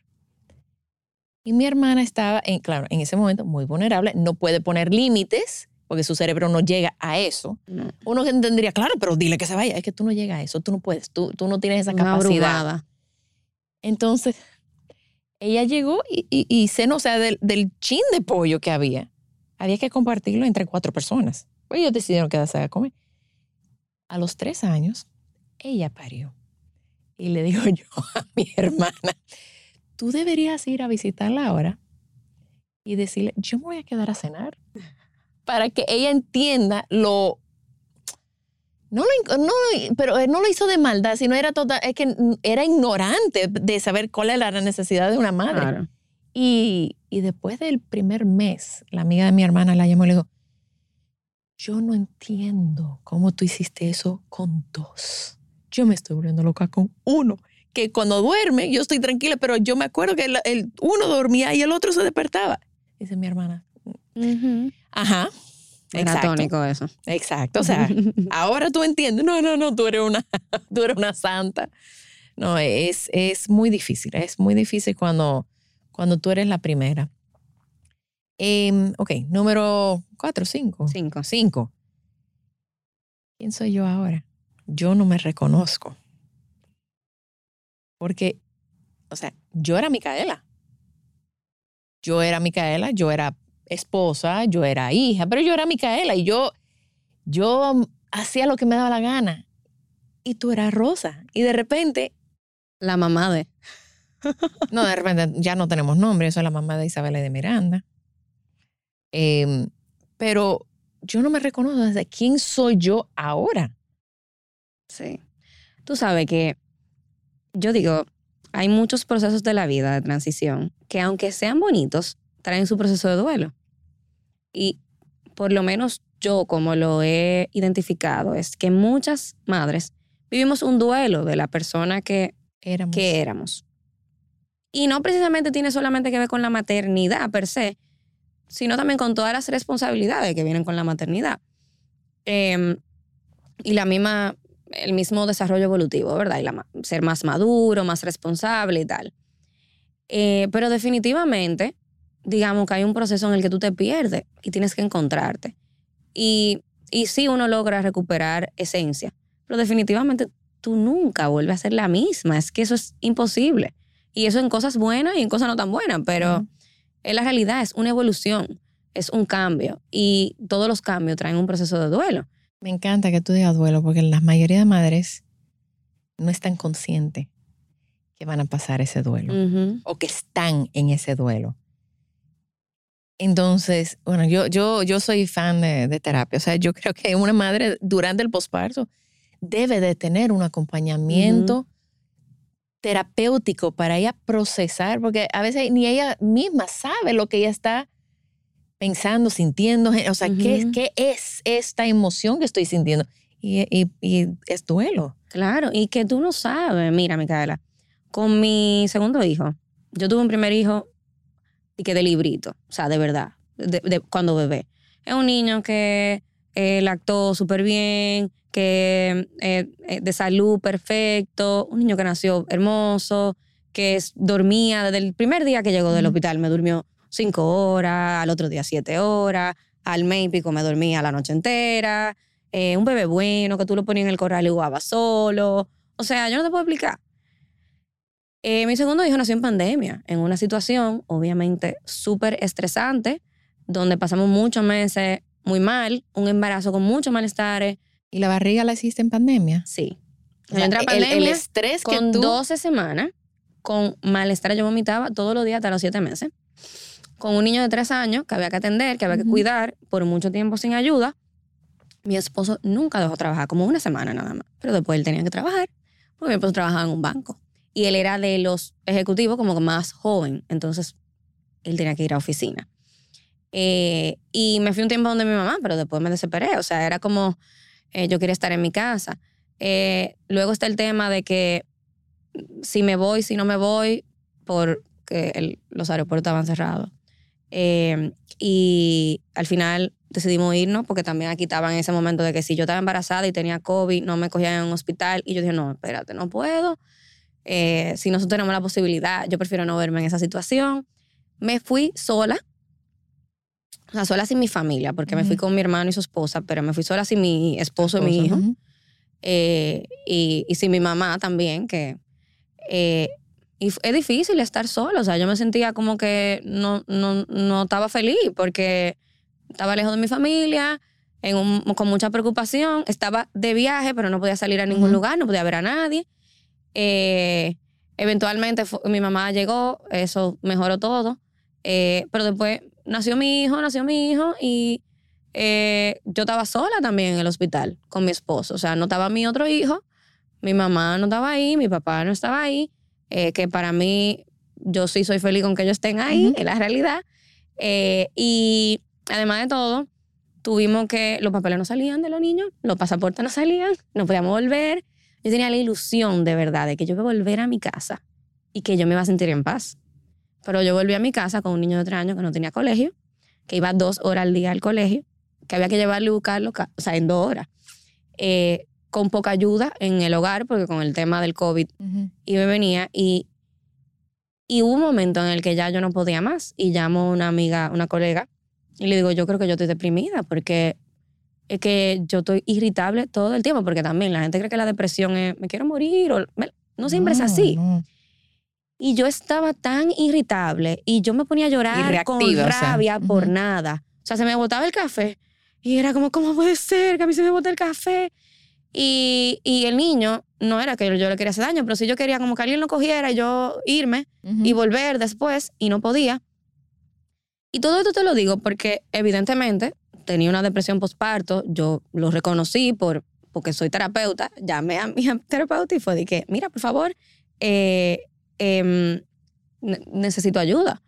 Y mi hermana estaba, en, claro, en ese momento muy vulnerable, no puede poner límites porque su cerebro no llega a eso. No. Uno entendería, claro, pero dile que se vaya, es que tú no llegas a eso, tú no puedes, tú, tú no tienes esa Una capacidad. abrumada. Entonces, ella llegó y, y, y cenó, o sea, del, del chin de pollo que había, había que compartirlo entre cuatro personas. Pues ellos decidieron quedarse a comer. A los tres años, ella parió. Y le digo yo a mi hermana, tú deberías ir a visitarla ahora y decirle, yo me voy a quedar a cenar. Para que ella entienda lo no lo, no, pero él no lo hizo de maldad, sino era total, es que era ignorante de saber cuál era la necesidad de una madre. Claro. Y, y después del primer mes, la amiga de mi hermana la llamó y le dijo, yo no entiendo cómo tú hiciste eso con dos. Yo me estoy volviendo loca con uno. Que cuando duerme, yo estoy tranquila, pero yo me acuerdo que el, el uno dormía y el otro se despertaba. Dice mi hermana. Ujú. Ajá. Era Exacto. tónico eso. Exacto. O sea, ahora tú entiendes. No, no, no, tú eres una, tú eres una santa. No, es, es muy difícil. Es muy difícil cuando, cuando tú eres la primera. Em, ok, número cuatro, cinco. Cinco. Cinco. ¿Quién soy yo ahora? Yo no me reconozco. Porque, o sea, yo era Micaela. Yo era Micaela, yo era esposa, yo era hija, pero yo era Micaela y yo, yo hacía lo que me daba la gana. Y tú eras Rosa. Y de repente, La mamá de. no, de repente ya no tenemos nombre, eso es la mamá de Isabela y de Miranda. Em, pero yo no me reconozco desde quién soy yo ahora. Sí. Tú sabes que yo digo, hay muchos procesos de la vida de transición que aunque sean bonitos, traen su proceso de duelo. Y por lo menos yo como lo he identificado es que muchas madres vivimos un duelo de la persona que, Éramos. que éramos. Y no precisamente tiene solamente que ver con la maternidad per se, sino también con todas las responsabilidades que vienen con la maternidad. Em, y la misma, el mismo desarrollo evolutivo, ¿verdad? Y la ser más maduro, más responsable y tal. Eh, pero definitivamente, digamos que hay un proceso en el que tú te pierdes y tienes que encontrarte. Y, y sí uno logra recuperar esencia, pero definitivamente tú nunca vuelves a ser la misma. Es que eso es imposible. Y eso en cosas buenas y en cosas no tan buenas, pero es la realidad, es una evolución, es un cambio. Y todos los cambios traen un proceso de duelo. Me encanta que tú digas duelo porque la mayoría de madres no están conscientes que van a pasar ese duelo o que están en ese duelo. Entonces, bueno, yo, yo, yo soy fan de, de terapia. O sea, yo creo que una madre durante el posparto debe de tener un acompañamiento terapéutico para ella procesar, porque a veces ni ella misma sabe lo que ella está pensando, sintiendo. O sea, ¿qué, es, Ujú. ¿qué es esta emoción que estoy sintiendo? Y, y- y es duelo. Claro, y que tú no sabes. Mira, Micaela, con mi segundo hijo, yo tuve un primer hijo y que de librito, o sea, de verdad, de, de- cuando bebé. Es un niño que eh, lactó súper bien, que eh, eh, de salud perfecto, un niño que nació hermoso, que es- dormía desde el primer día que llegó del hospital, me durmió cinco horas, al otro día siete horas, al mes y pico me dormía la noche entera, eh, un bebé bueno que tú lo ponías en el corral y jugaba solo. O sea, yo no te puedo explicar. Eh, mi segundo hijo nació en pandemia, en una situación obviamente súper estresante, donde pasamos muchos meses muy mal, un embarazo con muchos malestares. ¿Y la barriga la hiciste en pandemia? Sí. O sea, entré a el, el pandemia estrés que con tú... 12 semanas, con malestar, yo vomitaba todos los días hasta los 7 meses, con un niño de 3 años que había que atender, que había que Ujú. cuidar por mucho tiempo sin ayuda. Mi esposo nunca dejó trabajar, como una semana nada más, pero después él tenía que trabajar, porque mi esposo trabajaba en un banco. Y él era de los ejecutivos como más joven, entonces él tenía que ir a oficina. Eh, y me fui un tiempo donde mi mamá, pero después me desesperé. O sea, era como, eh, yo quería estar en mi casa. Eh, luego está el tema de que si me voy, si no me voy, porque el- los aeropuertos estaban cerrados. Eh, y al final decidimos irnos porque también aquí estaban en ese momento de que si yo estaba embarazada y tenía COVID, no me cogían en un hospital. Y yo dije, no, espérate, no puedo. Eh, si nosotros tenemos la posibilidad, yo prefiero no verme en esa situación. Me fui sola, o sea, sola sin mi familia, porque me fui con mi hermano y su esposa, pero me fui sola sin mi esposo y mi hijo. Eh, y, y sin mi mamá también, que eh, y es difícil estar sola, o sea, yo me sentía como que no, no, no estaba feliz porque estaba lejos de mi familia, en un- con mucha preocupación, estaba de viaje, pero no podía salir a ningún lugar, no podía ver a nadie. Eh, eventualmente mi mamá llegó, eso mejoró todo, eh, pero después nació mi hijo, nació mi hijo y eh, yo estaba sola también en el hospital con mi esposo. O sea, no estaba mi otro hijo, mi mamá no estaba ahí, mi papá no estaba ahí, eh, que para mí yo sí soy feliz con que ellos estén ahí, es la realidad. Eh, y además de todo, tuvimos que los papeles no salían de los niños, los pasaportes no salían, no podíamos volver. Yo tenía la ilusión de verdad de que yo iba a volver a mi casa y que yo me iba a sentir en paz. Pero yo volví a mi casa con un niño de tres años que no tenía colegio, que iba dos horas al día al colegio, que había que llevarlo y buscarlo, ca- o sea, en dos horas. Eh, con poca ayuda en el hogar, porque con el tema del COVID Ujú. iba y venía. Y, y hubo un momento en el que ya yo no podía más. Y llamo a una amiga, una colega, y le digo, yo creo que yo estoy deprimida, porque es que yo estoy irritable todo el tiempo, porque también la gente cree que la depresión es, me quiero morir, o me- no siempre es No, así. no. Y yo estaba tan irritable y yo me ponía a llorar con reactiva, o sea, rabia por nada. O sea, se me botaba el café y era como, ¿cómo puede ser que a mí se me bote el café? Y, y el niño, no era que yo, yo le quería hacer daño, pero si yo quería como que alguien lo cogiera y yo irme Ujú. y volver después y no podía. Y todo esto te lo digo porque evidentemente tenía una depresión postparto, yo lo reconocí por, porque soy terapeuta, llamé a mi terapeuta y fue de que, mira, por favor, eh, em, ne- necesito ayuda.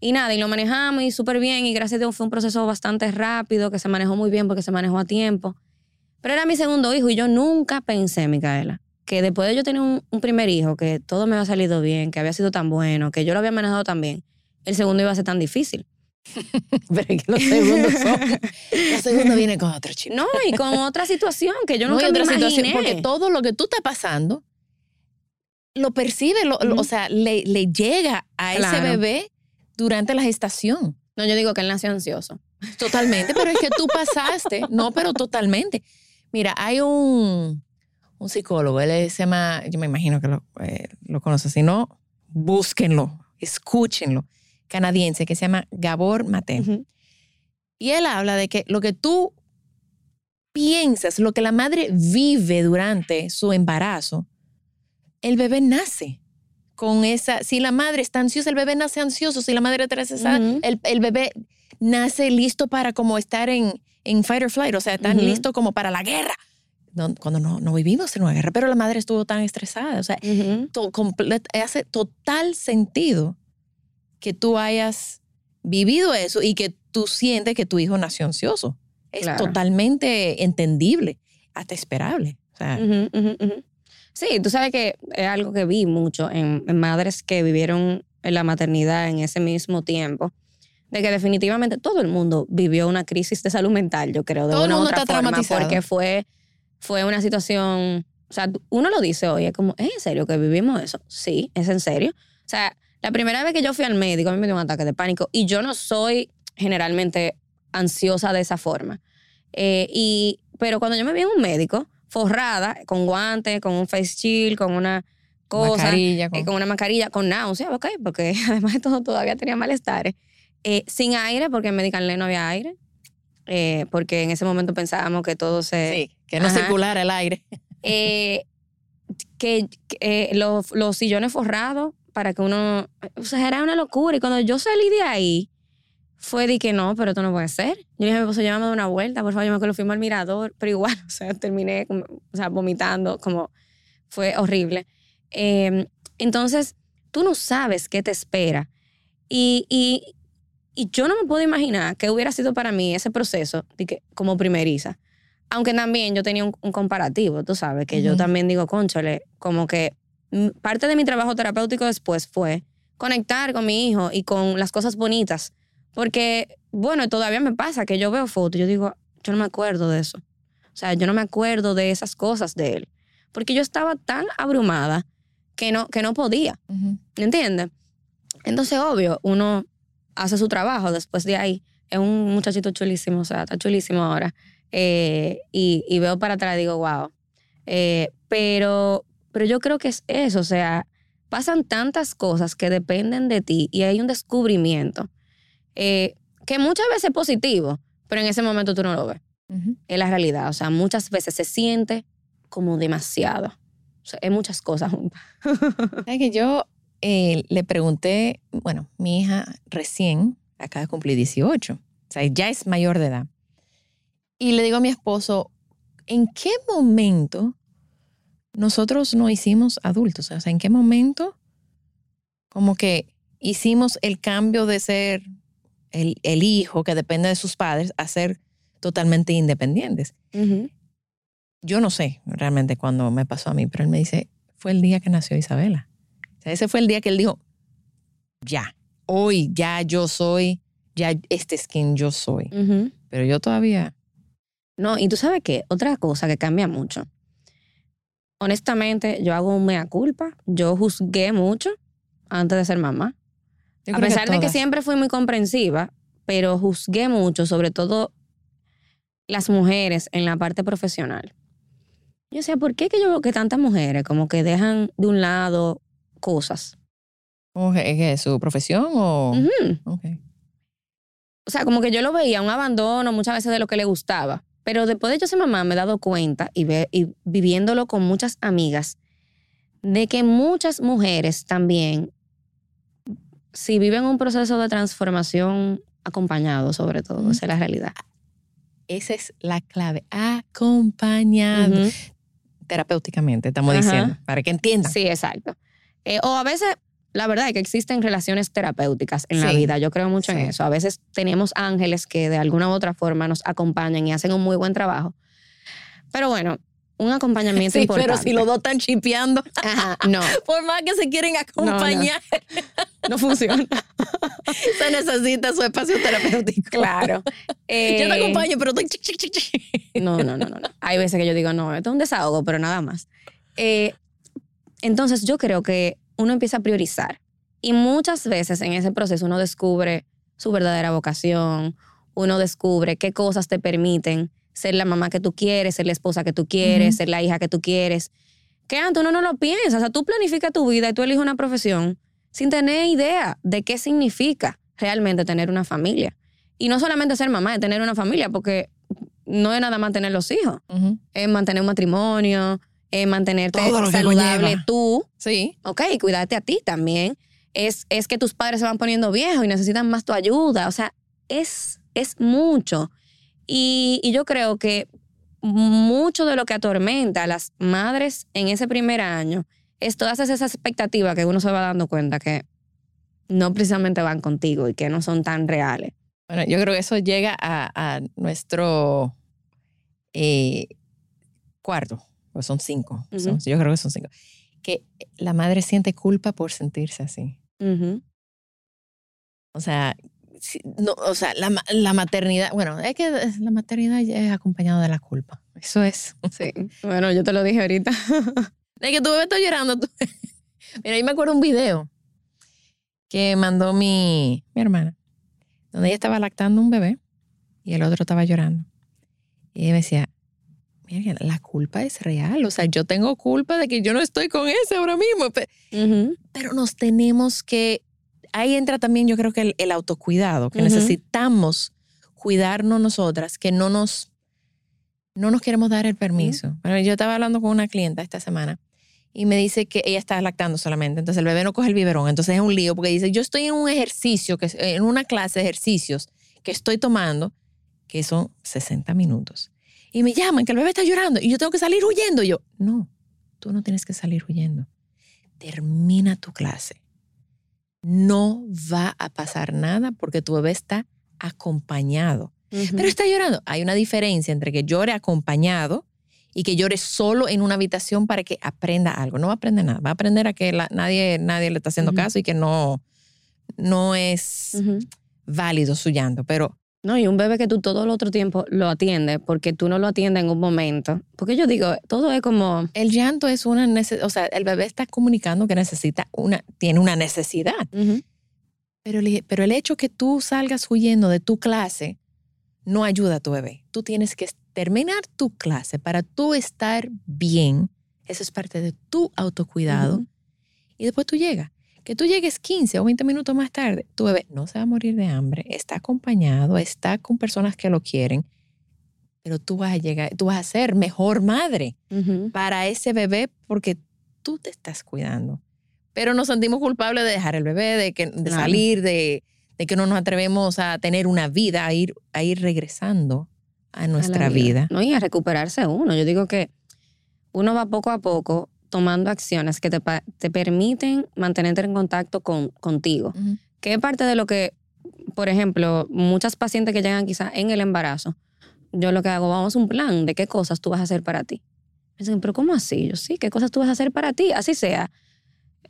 Y nada, y lo manejamos y súper bien y gracias a Dios fue un proceso bastante rápido, que se manejó muy bien porque se manejó a tiempo. Pero era mi segundo hijo y yo nunca pensé, Micaela, que después de yo tener un, un primer hijo, que todo me había salido bien, que había sido tan bueno, que yo lo había manejado tan bien, el segundo iba a ser tan difícil. Pero es que los segundos son. Los segundos vienen con otro chip. No, y con otra situación que yo No nunca hay me otra situación, imaginé. porque todo lo que tú estás pasando lo percibe, lo- o sea, le, le llega a ese bebé durante la gestación. No, yo digo que él nació ansioso. Totalmente, pero es que tú pasaste, no, pero totalmente. Mira, hay un, un psicólogo, él se llama, yo me imagino que lo, eh, lo conoces, si no, búsquenlo, escúchenlo, canadiense, que se llama Gabor Mate. Y él habla de que lo que tú piensas, lo que la madre vive durante su embarazo, el bebé nace con esa, si la madre está ansiosa, el bebé nace ansioso, si la madre está estresada, Ujú. el, el bebé nace listo para como estar en, en fight or flight, o sea, tan listo como para la guerra. No, cuando no, no vivimos en una guerra, pero la madre estuvo tan estresada, o sea, to- comple- hace total sentido que tú hayas vivido eso y que tú sientes que tu hijo nació ansioso. Es Claro. totalmente entendible, hasta esperable. O sea. Sí, tú sabes que es algo que vi mucho en, en madres que vivieron en la maternidad en ese mismo tiempo, de que definitivamente todo el mundo vivió una crisis de salud mental, yo creo, de Todo una u mundo otra está forma, traumatizado. porque fue, fue una situación, o sea, uno lo dice hoy, es como, ¿es en serio que vivimos eso? Sí, es en serio. O sea, la primera vez que yo fui al médico, a mí me dio un ataque de pánico y yo no soy generalmente ansiosa de esa forma. Eh, y, pero cuando yo me vi en un médico, forrada, con guantes, con un face shield, con una cosa, mascarilla, eh, con- con una mascarilla, con náusea, ok, porque además de todo todavía tenía malestares. Eh, sin aire, porque en Medical Lane no había aire, eh, porque en ese momento pensábamos que todo se... sí, que no Ajá. circulara el aire. Eh, que eh, los, los sillones forrados para que uno... O sea, era una locura. Y cuando yo salí de ahí, fue de que no, pero esto no puede ser. Yo le dije a mi esposo, llévame de una vuelta, por favor, yo me acuerdo, fuimos al mirador, pero igual, o sea, terminé como, o sea, vomitando, como fue horrible. Eh, entonces, tú no sabes qué te espera. Y, y, y yo no me puedo imaginar qué hubiera sido para mí ese proceso de que, como primeriza. Aunque también yo tenía un, un comparativo, tú sabes, que yo Ujú. también digo, conchale, como que parte de mi trabajo terapéutico después fue conectar con mi hijo y con las cosas bonitas. Porque, bueno, todavía me pasa que yo veo fotos yo digo, yo no me acuerdo de eso. O sea, yo no me acuerdo de esas cosas de él. Porque yo estaba tan abrumada que no, que no podía. Ujú. ¿Entiendes? Entonces, obvio, uno hace su trabajo después de ahí. Es un muchachito chulísimo, o sea, está chulísimo ahora. Eh, y, y veo para atrás y digo, wow. Eh, pero, pero yo creo que es eso, o sea, pasan tantas cosas que dependen de ti y hay un descubrimiento eh, que muchas veces es positivo, pero en ese momento tú no lo ves. Es la realidad, o sea, muchas veces se siente como demasiado. O sea, hay muchas cosas juntas. ¿Sabes que yo eh, le pregunté, bueno, mi hija recién acaba de cumplir 18, o sea, ya es mayor de edad. Y le digo a mi esposo, ¿en qué momento nosotros nos hicimos adultos? O sea, ¿en qué momento como que hicimos el cambio de ser el, el hijo que depende de sus padres a ser totalmente independientes? Yo no sé realmente cuándo me pasó a mí, pero él me dice, fue el día que nació Isabela. O sea, ese fue el día que él dijo, ya, hoy ya yo soy, ya este es quien yo soy. Pero yo todavía... No, y tú sabes qué, otra cosa que cambia mucho. Honestamente, yo hago un mea culpa. Yo juzgué mucho antes de ser mamá. Yo a pesar de que siempre fui muy comprensiva, pero juzgué mucho, sobre todo las mujeres en la parte profesional. Yo decía, ¿por qué que yo veo que tantas mujeres como que dejan de un lado cosas? ¿Cómo que- ¿Qué es su profesión o...? O sea, como que yo lo veía, un abandono muchas veces de lo que le gustaba. Pero después de yo ser mamá me he dado cuenta y, ve- y viviéndolo con muchas amigas, de que muchas mujeres también, si viven un proceso de transformación acompañado sobre todo, Ujú. esa es la realidad. Esa es la clave, acompañado. Terapéuticamente, estamos Ajá. diciendo, para que entiendan. Sí, exacto. Eh, o a veces, la verdad es que existen relaciones terapéuticas en la vida. Yo creo mucho en eso. A veces tenemos ángeles que de alguna u otra forma nos acompañan y hacen un muy buen trabajo. Pero bueno, un acompañamiento Sí, importante. pero si los dos están chipeando, Ajá, no, por más que se quieren acompañar, no funciona. se necesita su espacio terapéutico. claro. Yo Eh, te acompaño, pero estoy chic. No, no, no, no, no. Hay veces que yo digo, no, esto es un desahogo, pero nada más. Eh, entonces yo creo que uno empieza a priorizar. Y muchas veces en ese proceso uno descubre su verdadera vocación, uno descubre qué cosas te permiten ser la mamá que tú quieres, ser la esposa que tú quieres, ser la hija que tú quieres. Que antes uno no lo piensa. O sea, tú planificas tu vida y tú eliges una profesión sin tener idea de qué significa realmente tener una familia. Y no solamente ser mamá, es tener una familia, porque no es nada más tener los hijos, es mantener un matrimonio, es mantenerte saludable tú, Sí. ok, cuidarte a ti también. Es, es que tus padres se van poniendo viejos y necesitan más tu ayuda. O sea, es, es mucho. Y, y yo creo que mucho de lo que atormenta a las madres en ese primer año es todas esas expectativas que uno se va dando cuenta que no precisamente van contigo y que no son tan reales. Bueno, yo creo que eso llega a, a nuestro eh, cuarto, pues son cinco. Son- yo creo que son cinco. Que la madre siente culpa por sentirse así. O sea, no, o sea la, la maternidad, bueno, es que la maternidad ya es acompañada de la culpa. Eso es. Sí. Bueno, yo te lo dije ahorita. De que tu bebé está llorando. tú- Mira, yo me acuerdo un video que mandó mi, mi hermana, donde ella estaba lactando un bebé y el otro estaba llorando. Y ella me decía, mira, la culpa es real. O sea, yo tengo culpa de que yo no estoy con ese ahora mismo. Pero nos tenemos que, ahí entra también yo creo que el, el autocuidado, que necesitamos cuidarnos nosotras, que no nos, no nos queremos dar el permiso. Bueno, yo estaba hablando con una clienta esta semana y me dice que ella está lactando solamente, entonces el bebé no coge el biberón, entonces es un lío porque dice, yo estoy en un ejercicio, que, en una clase de ejercicios que estoy tomando, que son 60 minutos. Y me llaman que el bebé está llorando y yo tengo que salir huyendo. Y yo, no, tú no tienes que salir huyendo. Termina tu clase. No va a pasar nada porque tu bebé está acompañado. Pero está llorando. Hay una diferencia entre que llore acompañado y que llore solo en una habitación para que aprenda algo. No va a aprender nada. Va a aprender a que la- nadie, nadie le está haciendo caso y que no, no es válido su llanto. Pero No, y un bebé que tú todo el otro tiempo lo atiendes porque tú no lo atiendes en un momento. Porque yo digo, todo es como... el llanto es una necesidad. O sea, el bebé está comunicando que necesita una, tiene una necesidad. Pero el, pero el hecho que tú salgas huyendo de tu clase no ayuda a tu bebé. Tú tienes que terminar tu clase para tú estar bien. Eso es parte de tu autocuidado. Ujú. Y después tú llegas. Que tú llegues 15 o 20 minutos más tarde, tu bebé no se va a morir de hambre, está acompañado, está con personas que lo quieren, pero tú vas a llegar, tú vas a ser mejor madre para ese bebé porque tú te estás cuidando. Pero nos sentimos culpables de dejar el bebé, de, que, de Claro. salir, de, de que no nos atrevemos a tener una vida, a ir, a ir regresando a nuestra vida. No, y a recuperarse uno. Yo digo que uno va poco a poco tomando acciones que te, te permiten mantenerte en contacto con, contigo. Ujú. Que es parte de lo que, por ejemplo, muchas pacientes que llegan quizás en el embarazo, yo lo que hago, vamos a un plan de qué cosas tú vas a hacer para ti. Me dicen, pero ¿cómo así? Yo sí, ¿qué cosas tú vas a hacer para ti? Así sea.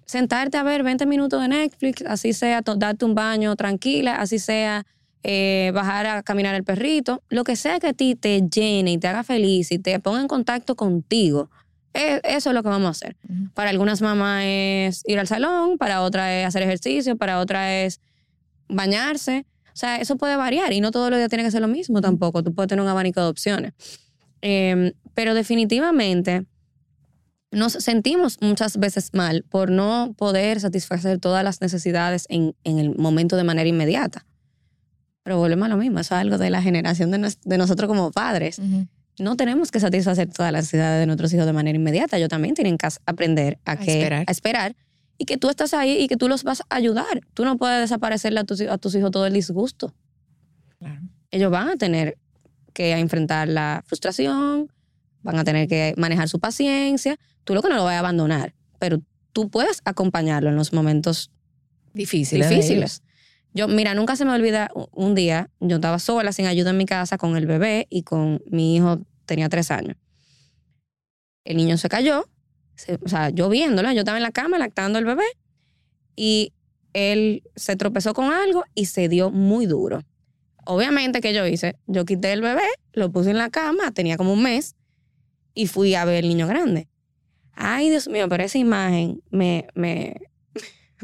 Sentarte a ver 20 minutos de Netflix, así sea darte un baño tranquila, así sea eh, bajar a caminar el perrito, lo que sea que a ti te llene y te haga feliz y te ponga en contacto contigo, eso es lo que vamos a hacer. Para algunas mamás es ir al salón, para otras es hacer ejercicio, para otras es bañarse. O sea, eso puede variar y no todos los días tiene que ser lo mismo tampoco. Tú puedes tener un abanico de opciones. Eh, pero definitivamente nos sentimos muchas veces mal por no poder satisfacer todas las necesidades en, en el momento de manera inmediata. Pero volvemos a lo mismo, eso es algo de la generación de, nos- de nosotros como padres. No tenemos que satisfacer todas las necesidades de nuestros hijos de manera inmediata. Ellos también tienen que aprender a, A que, esperar. a esperar y que tú estás ahí y que tú los vas a ayudar. Tú no puedes desaparecerle a tus, a tus hijos todo el disgusto. Claro. Ellos van a tener que enfrentar la frustración, van a tener que manejar su paciencia. Tú lo que no lo vas a abandonar, pero tú puedes acompañarlo en los momentos difíciles. Yo, mira, nunca se me olvida un día, yo estaba sola, sin ayuda en mi casa, con el bebé y con mi hijo, tenía tres años. El niño se cayó, se- o sea, yo viéndolo, yo estaba en la cama lactando al bebé y él se tropezó con algo y se dio muy duro. Obviamente, ¿qué yo hice? Yo quité el bebé, lo puse en la cama, tenía como un mes, y fui a ver el niño grande. Ay, Dios mío, pero esa imagen me, me.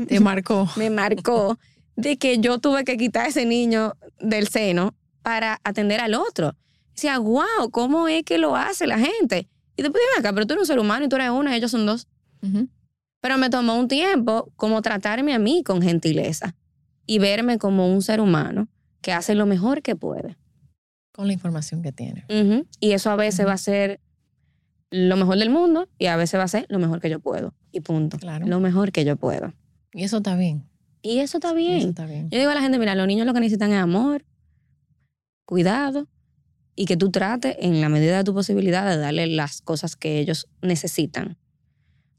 Te marcó. me marcó de que yo tuve que quitar a ese niño del seno para atender al otro. Decía, wow, ¿cómo es que lo hace la gente? Y después dime acá, pero tú eres un ser humano y tú eres una, ellos son dos. Pero me tomó un tiempo como tratarme a mí con gentileza y verme como un ser humano que hace lo mejor que puede. Con la información que tiene. Y eso a veces va a ser lo mejor del mundo y a veces va a ser lo mejor que yo puedo. Y punto. Claro. Lo mejor que yo puedo. Y eso está bien. Y eso está bien. Eso está bien. Yo digo a la gente, mira, los niños lo que necesitan es amor, cuidado y que tú trates en la medida de tu posibilidad de darle las cosas que ellos necesitan.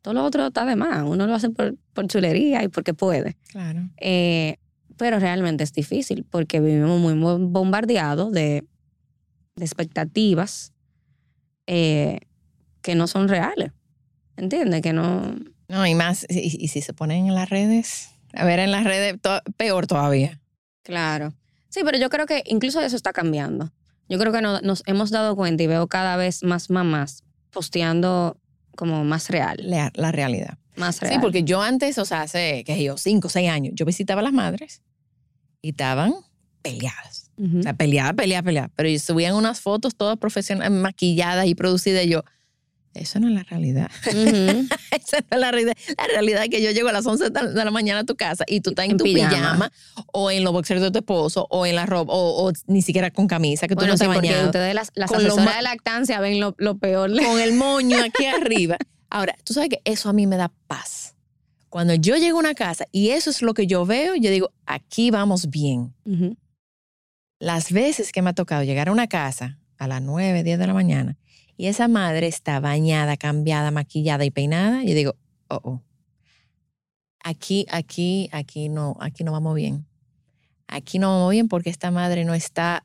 Todo lo otro está de más. Uno lo hace por, por chulería y porque puede. Claro. Eh, pero realmente es difícil porque vivimos muy bombardeados de, de expectativas eh, que no son reales. ¿Entiendes? Que no... No, y más, y, y si se ponen en las redes, a ver, en las redes, to- peor todavía. Claro. Sí, pero yo creo que incluso eso está cambiando. Yo creo que no- nos hemos dado cuenta y veo cada vez más mamás posteando como más real. La, la realidad. Más real. Sí, porque yo antes, o sea, hace, qué sé yo, cinco seis años, yo visitaba a las madres y estaban peleadas. Ujú. O sea, peleadas, peleadas, peleadas. Pero subían unas fotos todas profesionales, maquilladas y producidas. Y yo, eso no es la realidad. Esa no es la realidad. La realidad es que yo llego a las 11 de la mañana a tu casa y tú estás en, En tu pijama. pijama. o en los boxers de tu esposo o en la ropa o, o ni siquiera con camisa, que tú Bueno, no sí, te porque bañado. ustedes las, las Con asesoras de lactancia ven lo, lo peor. con el moño aquí arriba. Ahora, tú sabes que eso a mí me da paz. Cuando yo llego a una casa y eso es lo que yo veo, yo digo, aquí vamos bien. Las veces que me ha tocado llegar a una casa a las 9, 10 de la mañana y esa madre está bañada, cambiada, maquillada y peinada, yo digo, oh, oh. aquí, aquí, aquí no, aquí no vamos bien. Aquí no vamos bien porque esta madre no está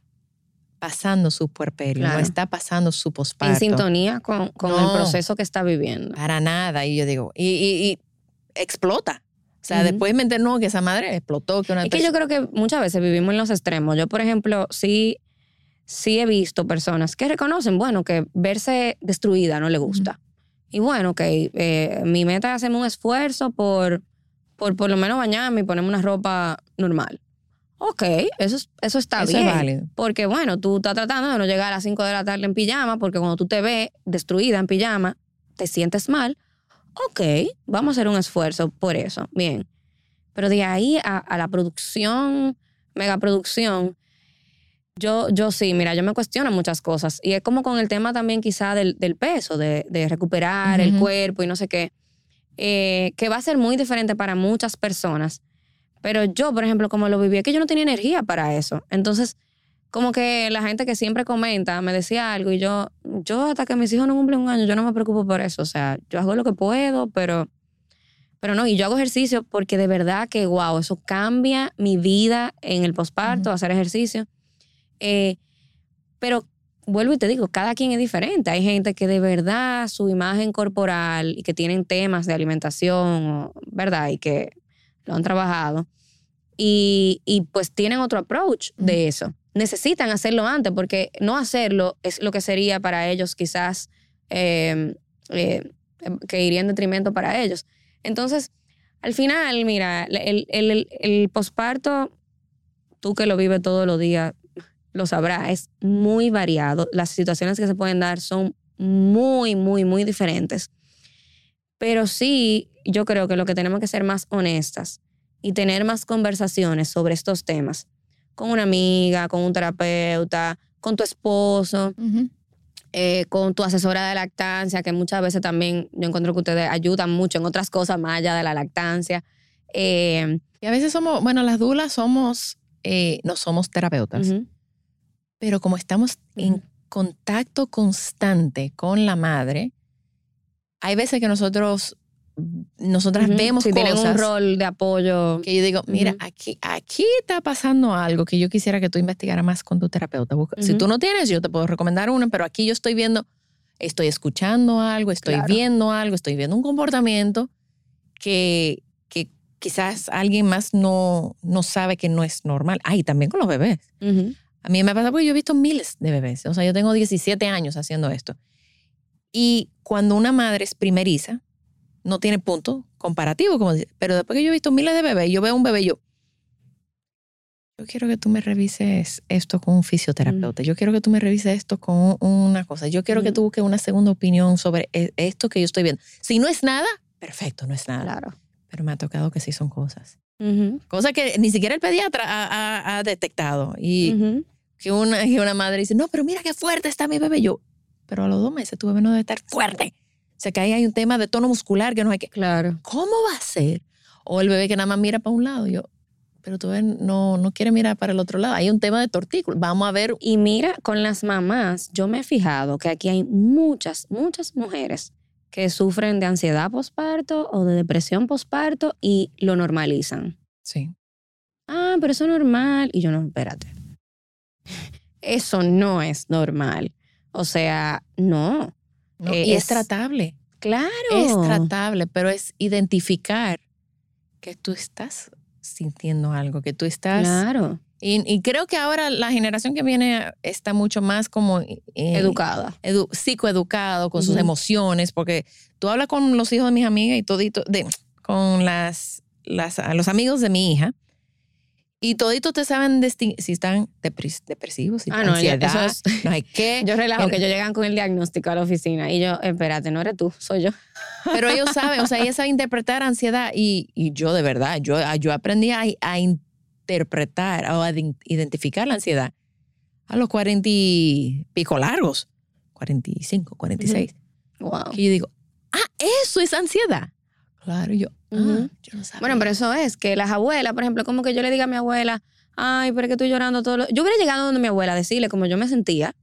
pasando su puerperio, Claro. no está pasando su posparto. En sintonía con, con No. el proceso que está viviendo. Para nada. Y yo digo, y, y- y explota. O sea, Ujú. después me que esa madre explotó. Que una Es que yo creo que muchas veces vivimos en los extremos. Yo, por ejemplo, sí, sí he visto personas que reconocen, bueno, que verse destruida no le gusta. Y bueno, que eh, mi meta es hacerme un esfuerzo por, por por lo menos bañarme y ponerme una ropa normal. Ok, eso, es- eso está Eso bien. es válido. Porque bueno, tú estás tratando de no llegar a las 5 de la tarde en pijama, porque cuando tú te ves destruida en pijama, te sientes mal. Ok, vamos a hacer un esfuerzo por eso. Bien. Pero de ahí a, a la producción, megaproducción, yo, yo sí, mira, yo me cuestiono muchas cosas. Y es como con el tema también quizá del, del peso, de, de recuperar el cuerpo y no sé qué, eh, que va a ser muy diferente para muchas personas. Pero yo, por ejemplo, como lo viví, es que yo no tenía energía para eso. Entonces, como que la gente que siempre comenta me decía algo y yo, yo hasta que mis hijos no cumplen un año, yo no me preocupo por eso. O sea, yo hago lo que puedo, pero, pero no, y yo hago ejercicio porque de verdad que, wow, eso cambia mi vida en el posparto, hacer ejercicio. Eh, pero vuelvo y te digo, cada quien es diferente. Hay gente que de verdad su imagen corporal y que tienen temas de alimentación, ¿verdad? Y que lo han trabajado. Y, y pues tienen otro approach de eso. Necesitan hacerlo antes porque no hacerlo es lo que sería para ellos quizás eh, eh, que iría en detrimento para ellos. Entonces, al final, mira, el, el, el, el posparto, tú que lo vives todos los días, lo sabrás, es muy variado. Las situaciones que se pueden dar son muy, muy, muy diferentes. Pero sí, yo creo que lo que tenemos que ser más honestas y tener más conversaciones sobre estos temas con una amiga, con un terapeuta, con tu esposo, Ujú. eh, con tu asesora de lactancia, que muchas veces también yo encuentro que ustedes ayudan mucho en otras cosas más allá de la lactancia. Eh, Y a veces somos, bueno, las dulas somos, eh, no somos terapeutas, ujú, pero como estamos en contacto constante con la madre, hay veces que nosotros, nosotras ujú. vemos si tienen un cosas rol de apoyo. que yo digo, mira, Ujú. aquí, aquí está pasando algo que yo quisiera que tú investigaras más con tu terapeuta. Busca- Si Ujú. tú no tienes, yo te puedo recomendar una, pero aquí yo estoy viendo, estoy escuchando algo, estoy Claro. viendo algo, estoy viendo un comportamiento que, que quizás alguien más no, no sabe que no es normal. Ay, también con los bebés. A mí me pasa porque yo he visto miles de bebés. O sea, yo tengo 17 años haciendo esto. Y cuando una madre es primeriza, no tiene punto comparativo, como dice. Pero después que yo he visto miles de bebés, yo veo un bebé y yo, yo quiero que tú me revises esto con un fisioterapeuta. Yo quiero que tú me revises esto con una cosa. Yo quiero que Ujú. tú busques una segunda opinión sobre e- esto que yo estoy viendo. Si no es nada, perfecto, no es nada. Claro. Pero me ha tocado que sí son cosas. Ujú, Cosas que ni siquiera el pediatra ha, ha- ha detectado. Y, ujú. Que una, que una madre dice, no, pero mira qué fuerte está mi bebé. Yo, pero a los dos meses tu bebé no debe estar fuerte. O sea, que ahí hay un tema de tono muscular que no hay que... Claro. ¿Cómo va a ser? O el bebé que nada más mira para un lado. Yo, pero tu bebé no, no quiere mirar para el otro lado. Hay un tema de tortícolis. Vamos a ver. Y mira, con las mamás, yo me he fijado que aquí hay muchas, muchas mujeres que sufren de ansiedad posparto o de depresión posparto y lo normalizan. Sí. Ah, pero eso es normal. Y yo no, espérate. Eso no es normal. O sea, no. ¿no? Eh, y es, es- tratable. Claro. Es tratable, pero es identificar que tú estás sintiendo algo, que tú estás... Claro. Y, y creo que ahora la generación que viene está mucho más como... eh, Educada. edu- psicoeducado con sus emociones, porque tú hablas con los hijos de mis amigas y todito, de, con las, las, los amigos de mi hija, y toditos te saben distinguir si están depres- depresivos, si Ah, no, ansiedad, eso no hay qué. Yo relajo El- que yo llegan con el diagnóstico a la oficina y yo, espérate, no eres tú, soy yo. Pero ellos saben, o sea, ella sabe interpretar ansiedad y, y yo de verdad, yo, yo aprendí a, a interpretar o a ident- identificar la ansiedad a los cuarenta y pico largos, 45, 46. Wow. Que yo digo, ah, eso es ansiedad. Claro, y yo, ah, Ujú. yo no sabía. Bueno, pero eso es que las abuelas, por ejemplo, como que yo le diga a mi abuela, ay, pero es que estoy llorando todo lo... Yo hubiera llegado donde mi abuela a decirle como yo me sentía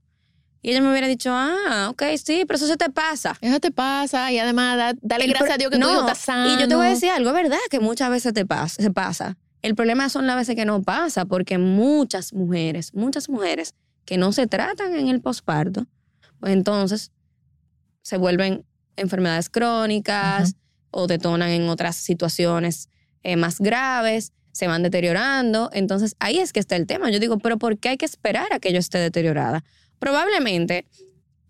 y ella me hubiera dicho, ah, ok, sí, pero eso se te pasa. Eso te pasa y además da- dale El gracias a Dios que no, tu hijo está sano. Y yo te voy a decir algo, es verdad que muchas veces te pasa, se pasa. El problema son las veces que no pasa, porque muchas mujeres, muchas mujeres que no se tratan en el posparto, pues entonces se vuelven enfermedades crónicas o detonan en otras situaciones eh, más graves, se van deteriorando. Entonces ahí es que está el tema. Yo digo, pero ¿por qué hay que esperar a que yo esté deteriorada? Probablemente,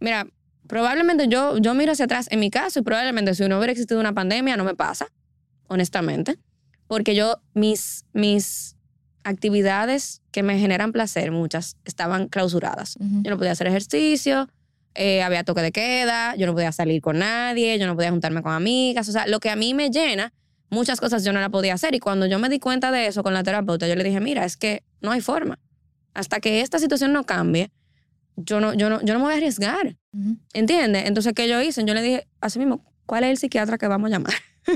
mira, probablemente yo, yo miro hacia atrás en mi caso y probablemente si no hubiera existido una pandemia no me pasa, honestamente, porque yo, mis, mis actividades que me generan placer, muchas, estaban clausuradas. Yo no podía hacer ejercicio, eh, había toque de queda, yo no podía salir con nadie, yo no podía juntarme con amigas, o sea, lo que a mí me llena, muchas cosas yo no la podía hacer y cuando yo me di cuenta de eso con la terapeuta, yo le dije, mira, es que no hay forma. Hasta que esta situación no cambie, yo no, yo no, yo no me voy a arriesgar. Ujú. ¿Entiendes? Entonces, ¿qué yo hice? Yo le dije, así mismo, ¿cuál es el psiquiatra que vamos a llamar?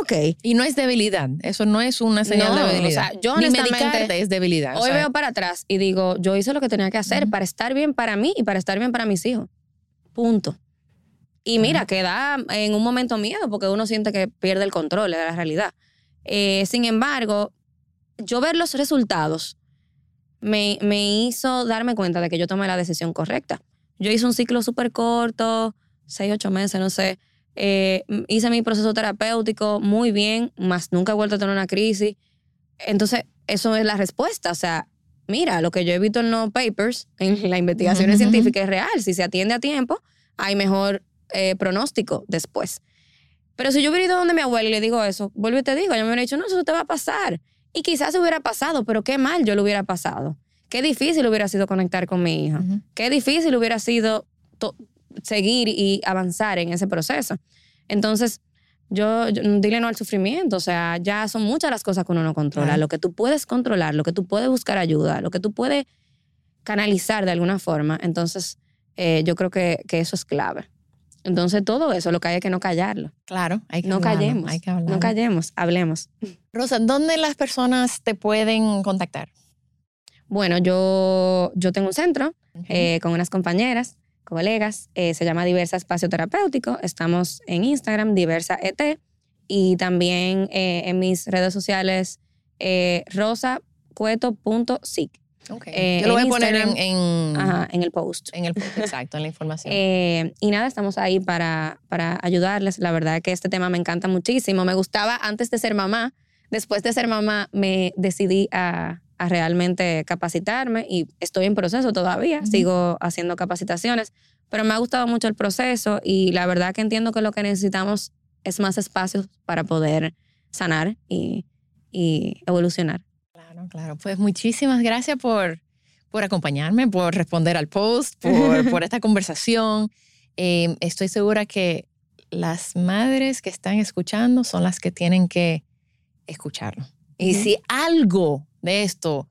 ok. Y no es debilidad, eso no es una señal No, de o debilidad. sea, yo Ni honestamente- medicarte es debilidad. o Hoy sea, veo para atrás y digo, yo hice lo que tenía que hacer para estar bien para mí y para estar bien para mis hijos. Punto. Y mira, que da en un momento miedo porque uno siente que pierde el control de la realidad. Eh, sin embargo, yo ver los resultados me, me hizo darme cuenta de que yo tomé la decisión correcta. Yo hice un ciclo súper corto, seis, ocho meses, no sé. Eh, hice mi proceso terapéutico muy bien, más nunca he vuelto a tener una crisis. Entonces, eso es la respuesta. O sea, mira, lo que yo he visto en los papers, en las investigaciones ujú. científicas es real. Si se atiende a tiempo, hay mejor eh, pronóstico después. Pero si yo hubiera ido donde mi abuela y le digo eso, vuelvo y te digo, ella me hubiera dicho, no, eso te va a pasar. Y quizás se hubiera pasado, pero qué mal yo lo hubiera pasado. Qué difícil hubiera sido conectar con mi hija. Qué difícil hubiera sido seguir y avanzar en ese proceso. Entonces, yo, yo- dile no al sufrimiento. O sea, ya son muchas las cosas que uno no controla. Lo que tú puedes controlar, lo que tú puedes buscar ayuda, lo que tú puedes canalizar de alguna forma. Entonces, eh, yo creo que, que eso es clave. Entonces, todo eso, lo que hay es que no callarlo. Claro, hay que No hablarlo, callemos. Hay que hablarlo. No callemos, hablemos. Rosa, ¿dónde las personas te pueden contactar? Bueno, yo, yo tengo un centro eh, con unas compañeras, colegas, eh, se llama Diversa Espacio Terapéutico, estamos en Instagram, Diversa ET, y también eh, en mis redes sociales, eh, rosacueto.sic, Ok. eh, Yo lo voy a poner en, en, ajá, en el post. en el exacto, en la información. Eh, y nada, estamos ahí para, para ayudarles. La verdad que este tema me encanta muchísimo. Me gustaba antes de ser mamá. Después de ser mamá me decidí a, a realmente capacitarme y estoy en proceso todavía. Ujú. Sigo haciendo capacitaciones, pero me ha gustado mucho el proceso y la verdad que entiendo que lo que necesitamos es más espacios para poder sanar y, y evolucionar. Claro, claro. Pues muchísimas gracias por, por acompañarme, por responder al post, por, por esta conversación. Eh, estoy segura que las madres que están escuchando son las que tienen que escucharlo. Y Ujú. si algo de esto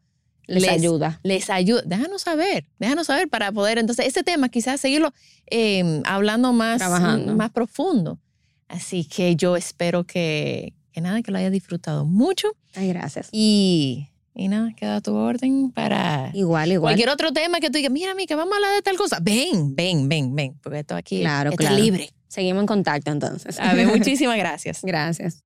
Les, Les- ayuda. les ayuda, déjanos saber, déjanos saber para poder, entonces, este tema quizás seguirlo eh, hablando más, Trabajando. más profundo. Así que yo espero que, que nada, que lo haya disfrutado mucho. Ay, gracias. Y, y nada, queda tu orden para Igual, igual. cualquier otro tema que tú digas, mira, que vamos a hablar de tal cosa. Ven, ven, ven, ven, porque esto aquí Claro, está claro. libre. Seguimos en contacto entonces. A ver, muchísimas gracias. Gracias.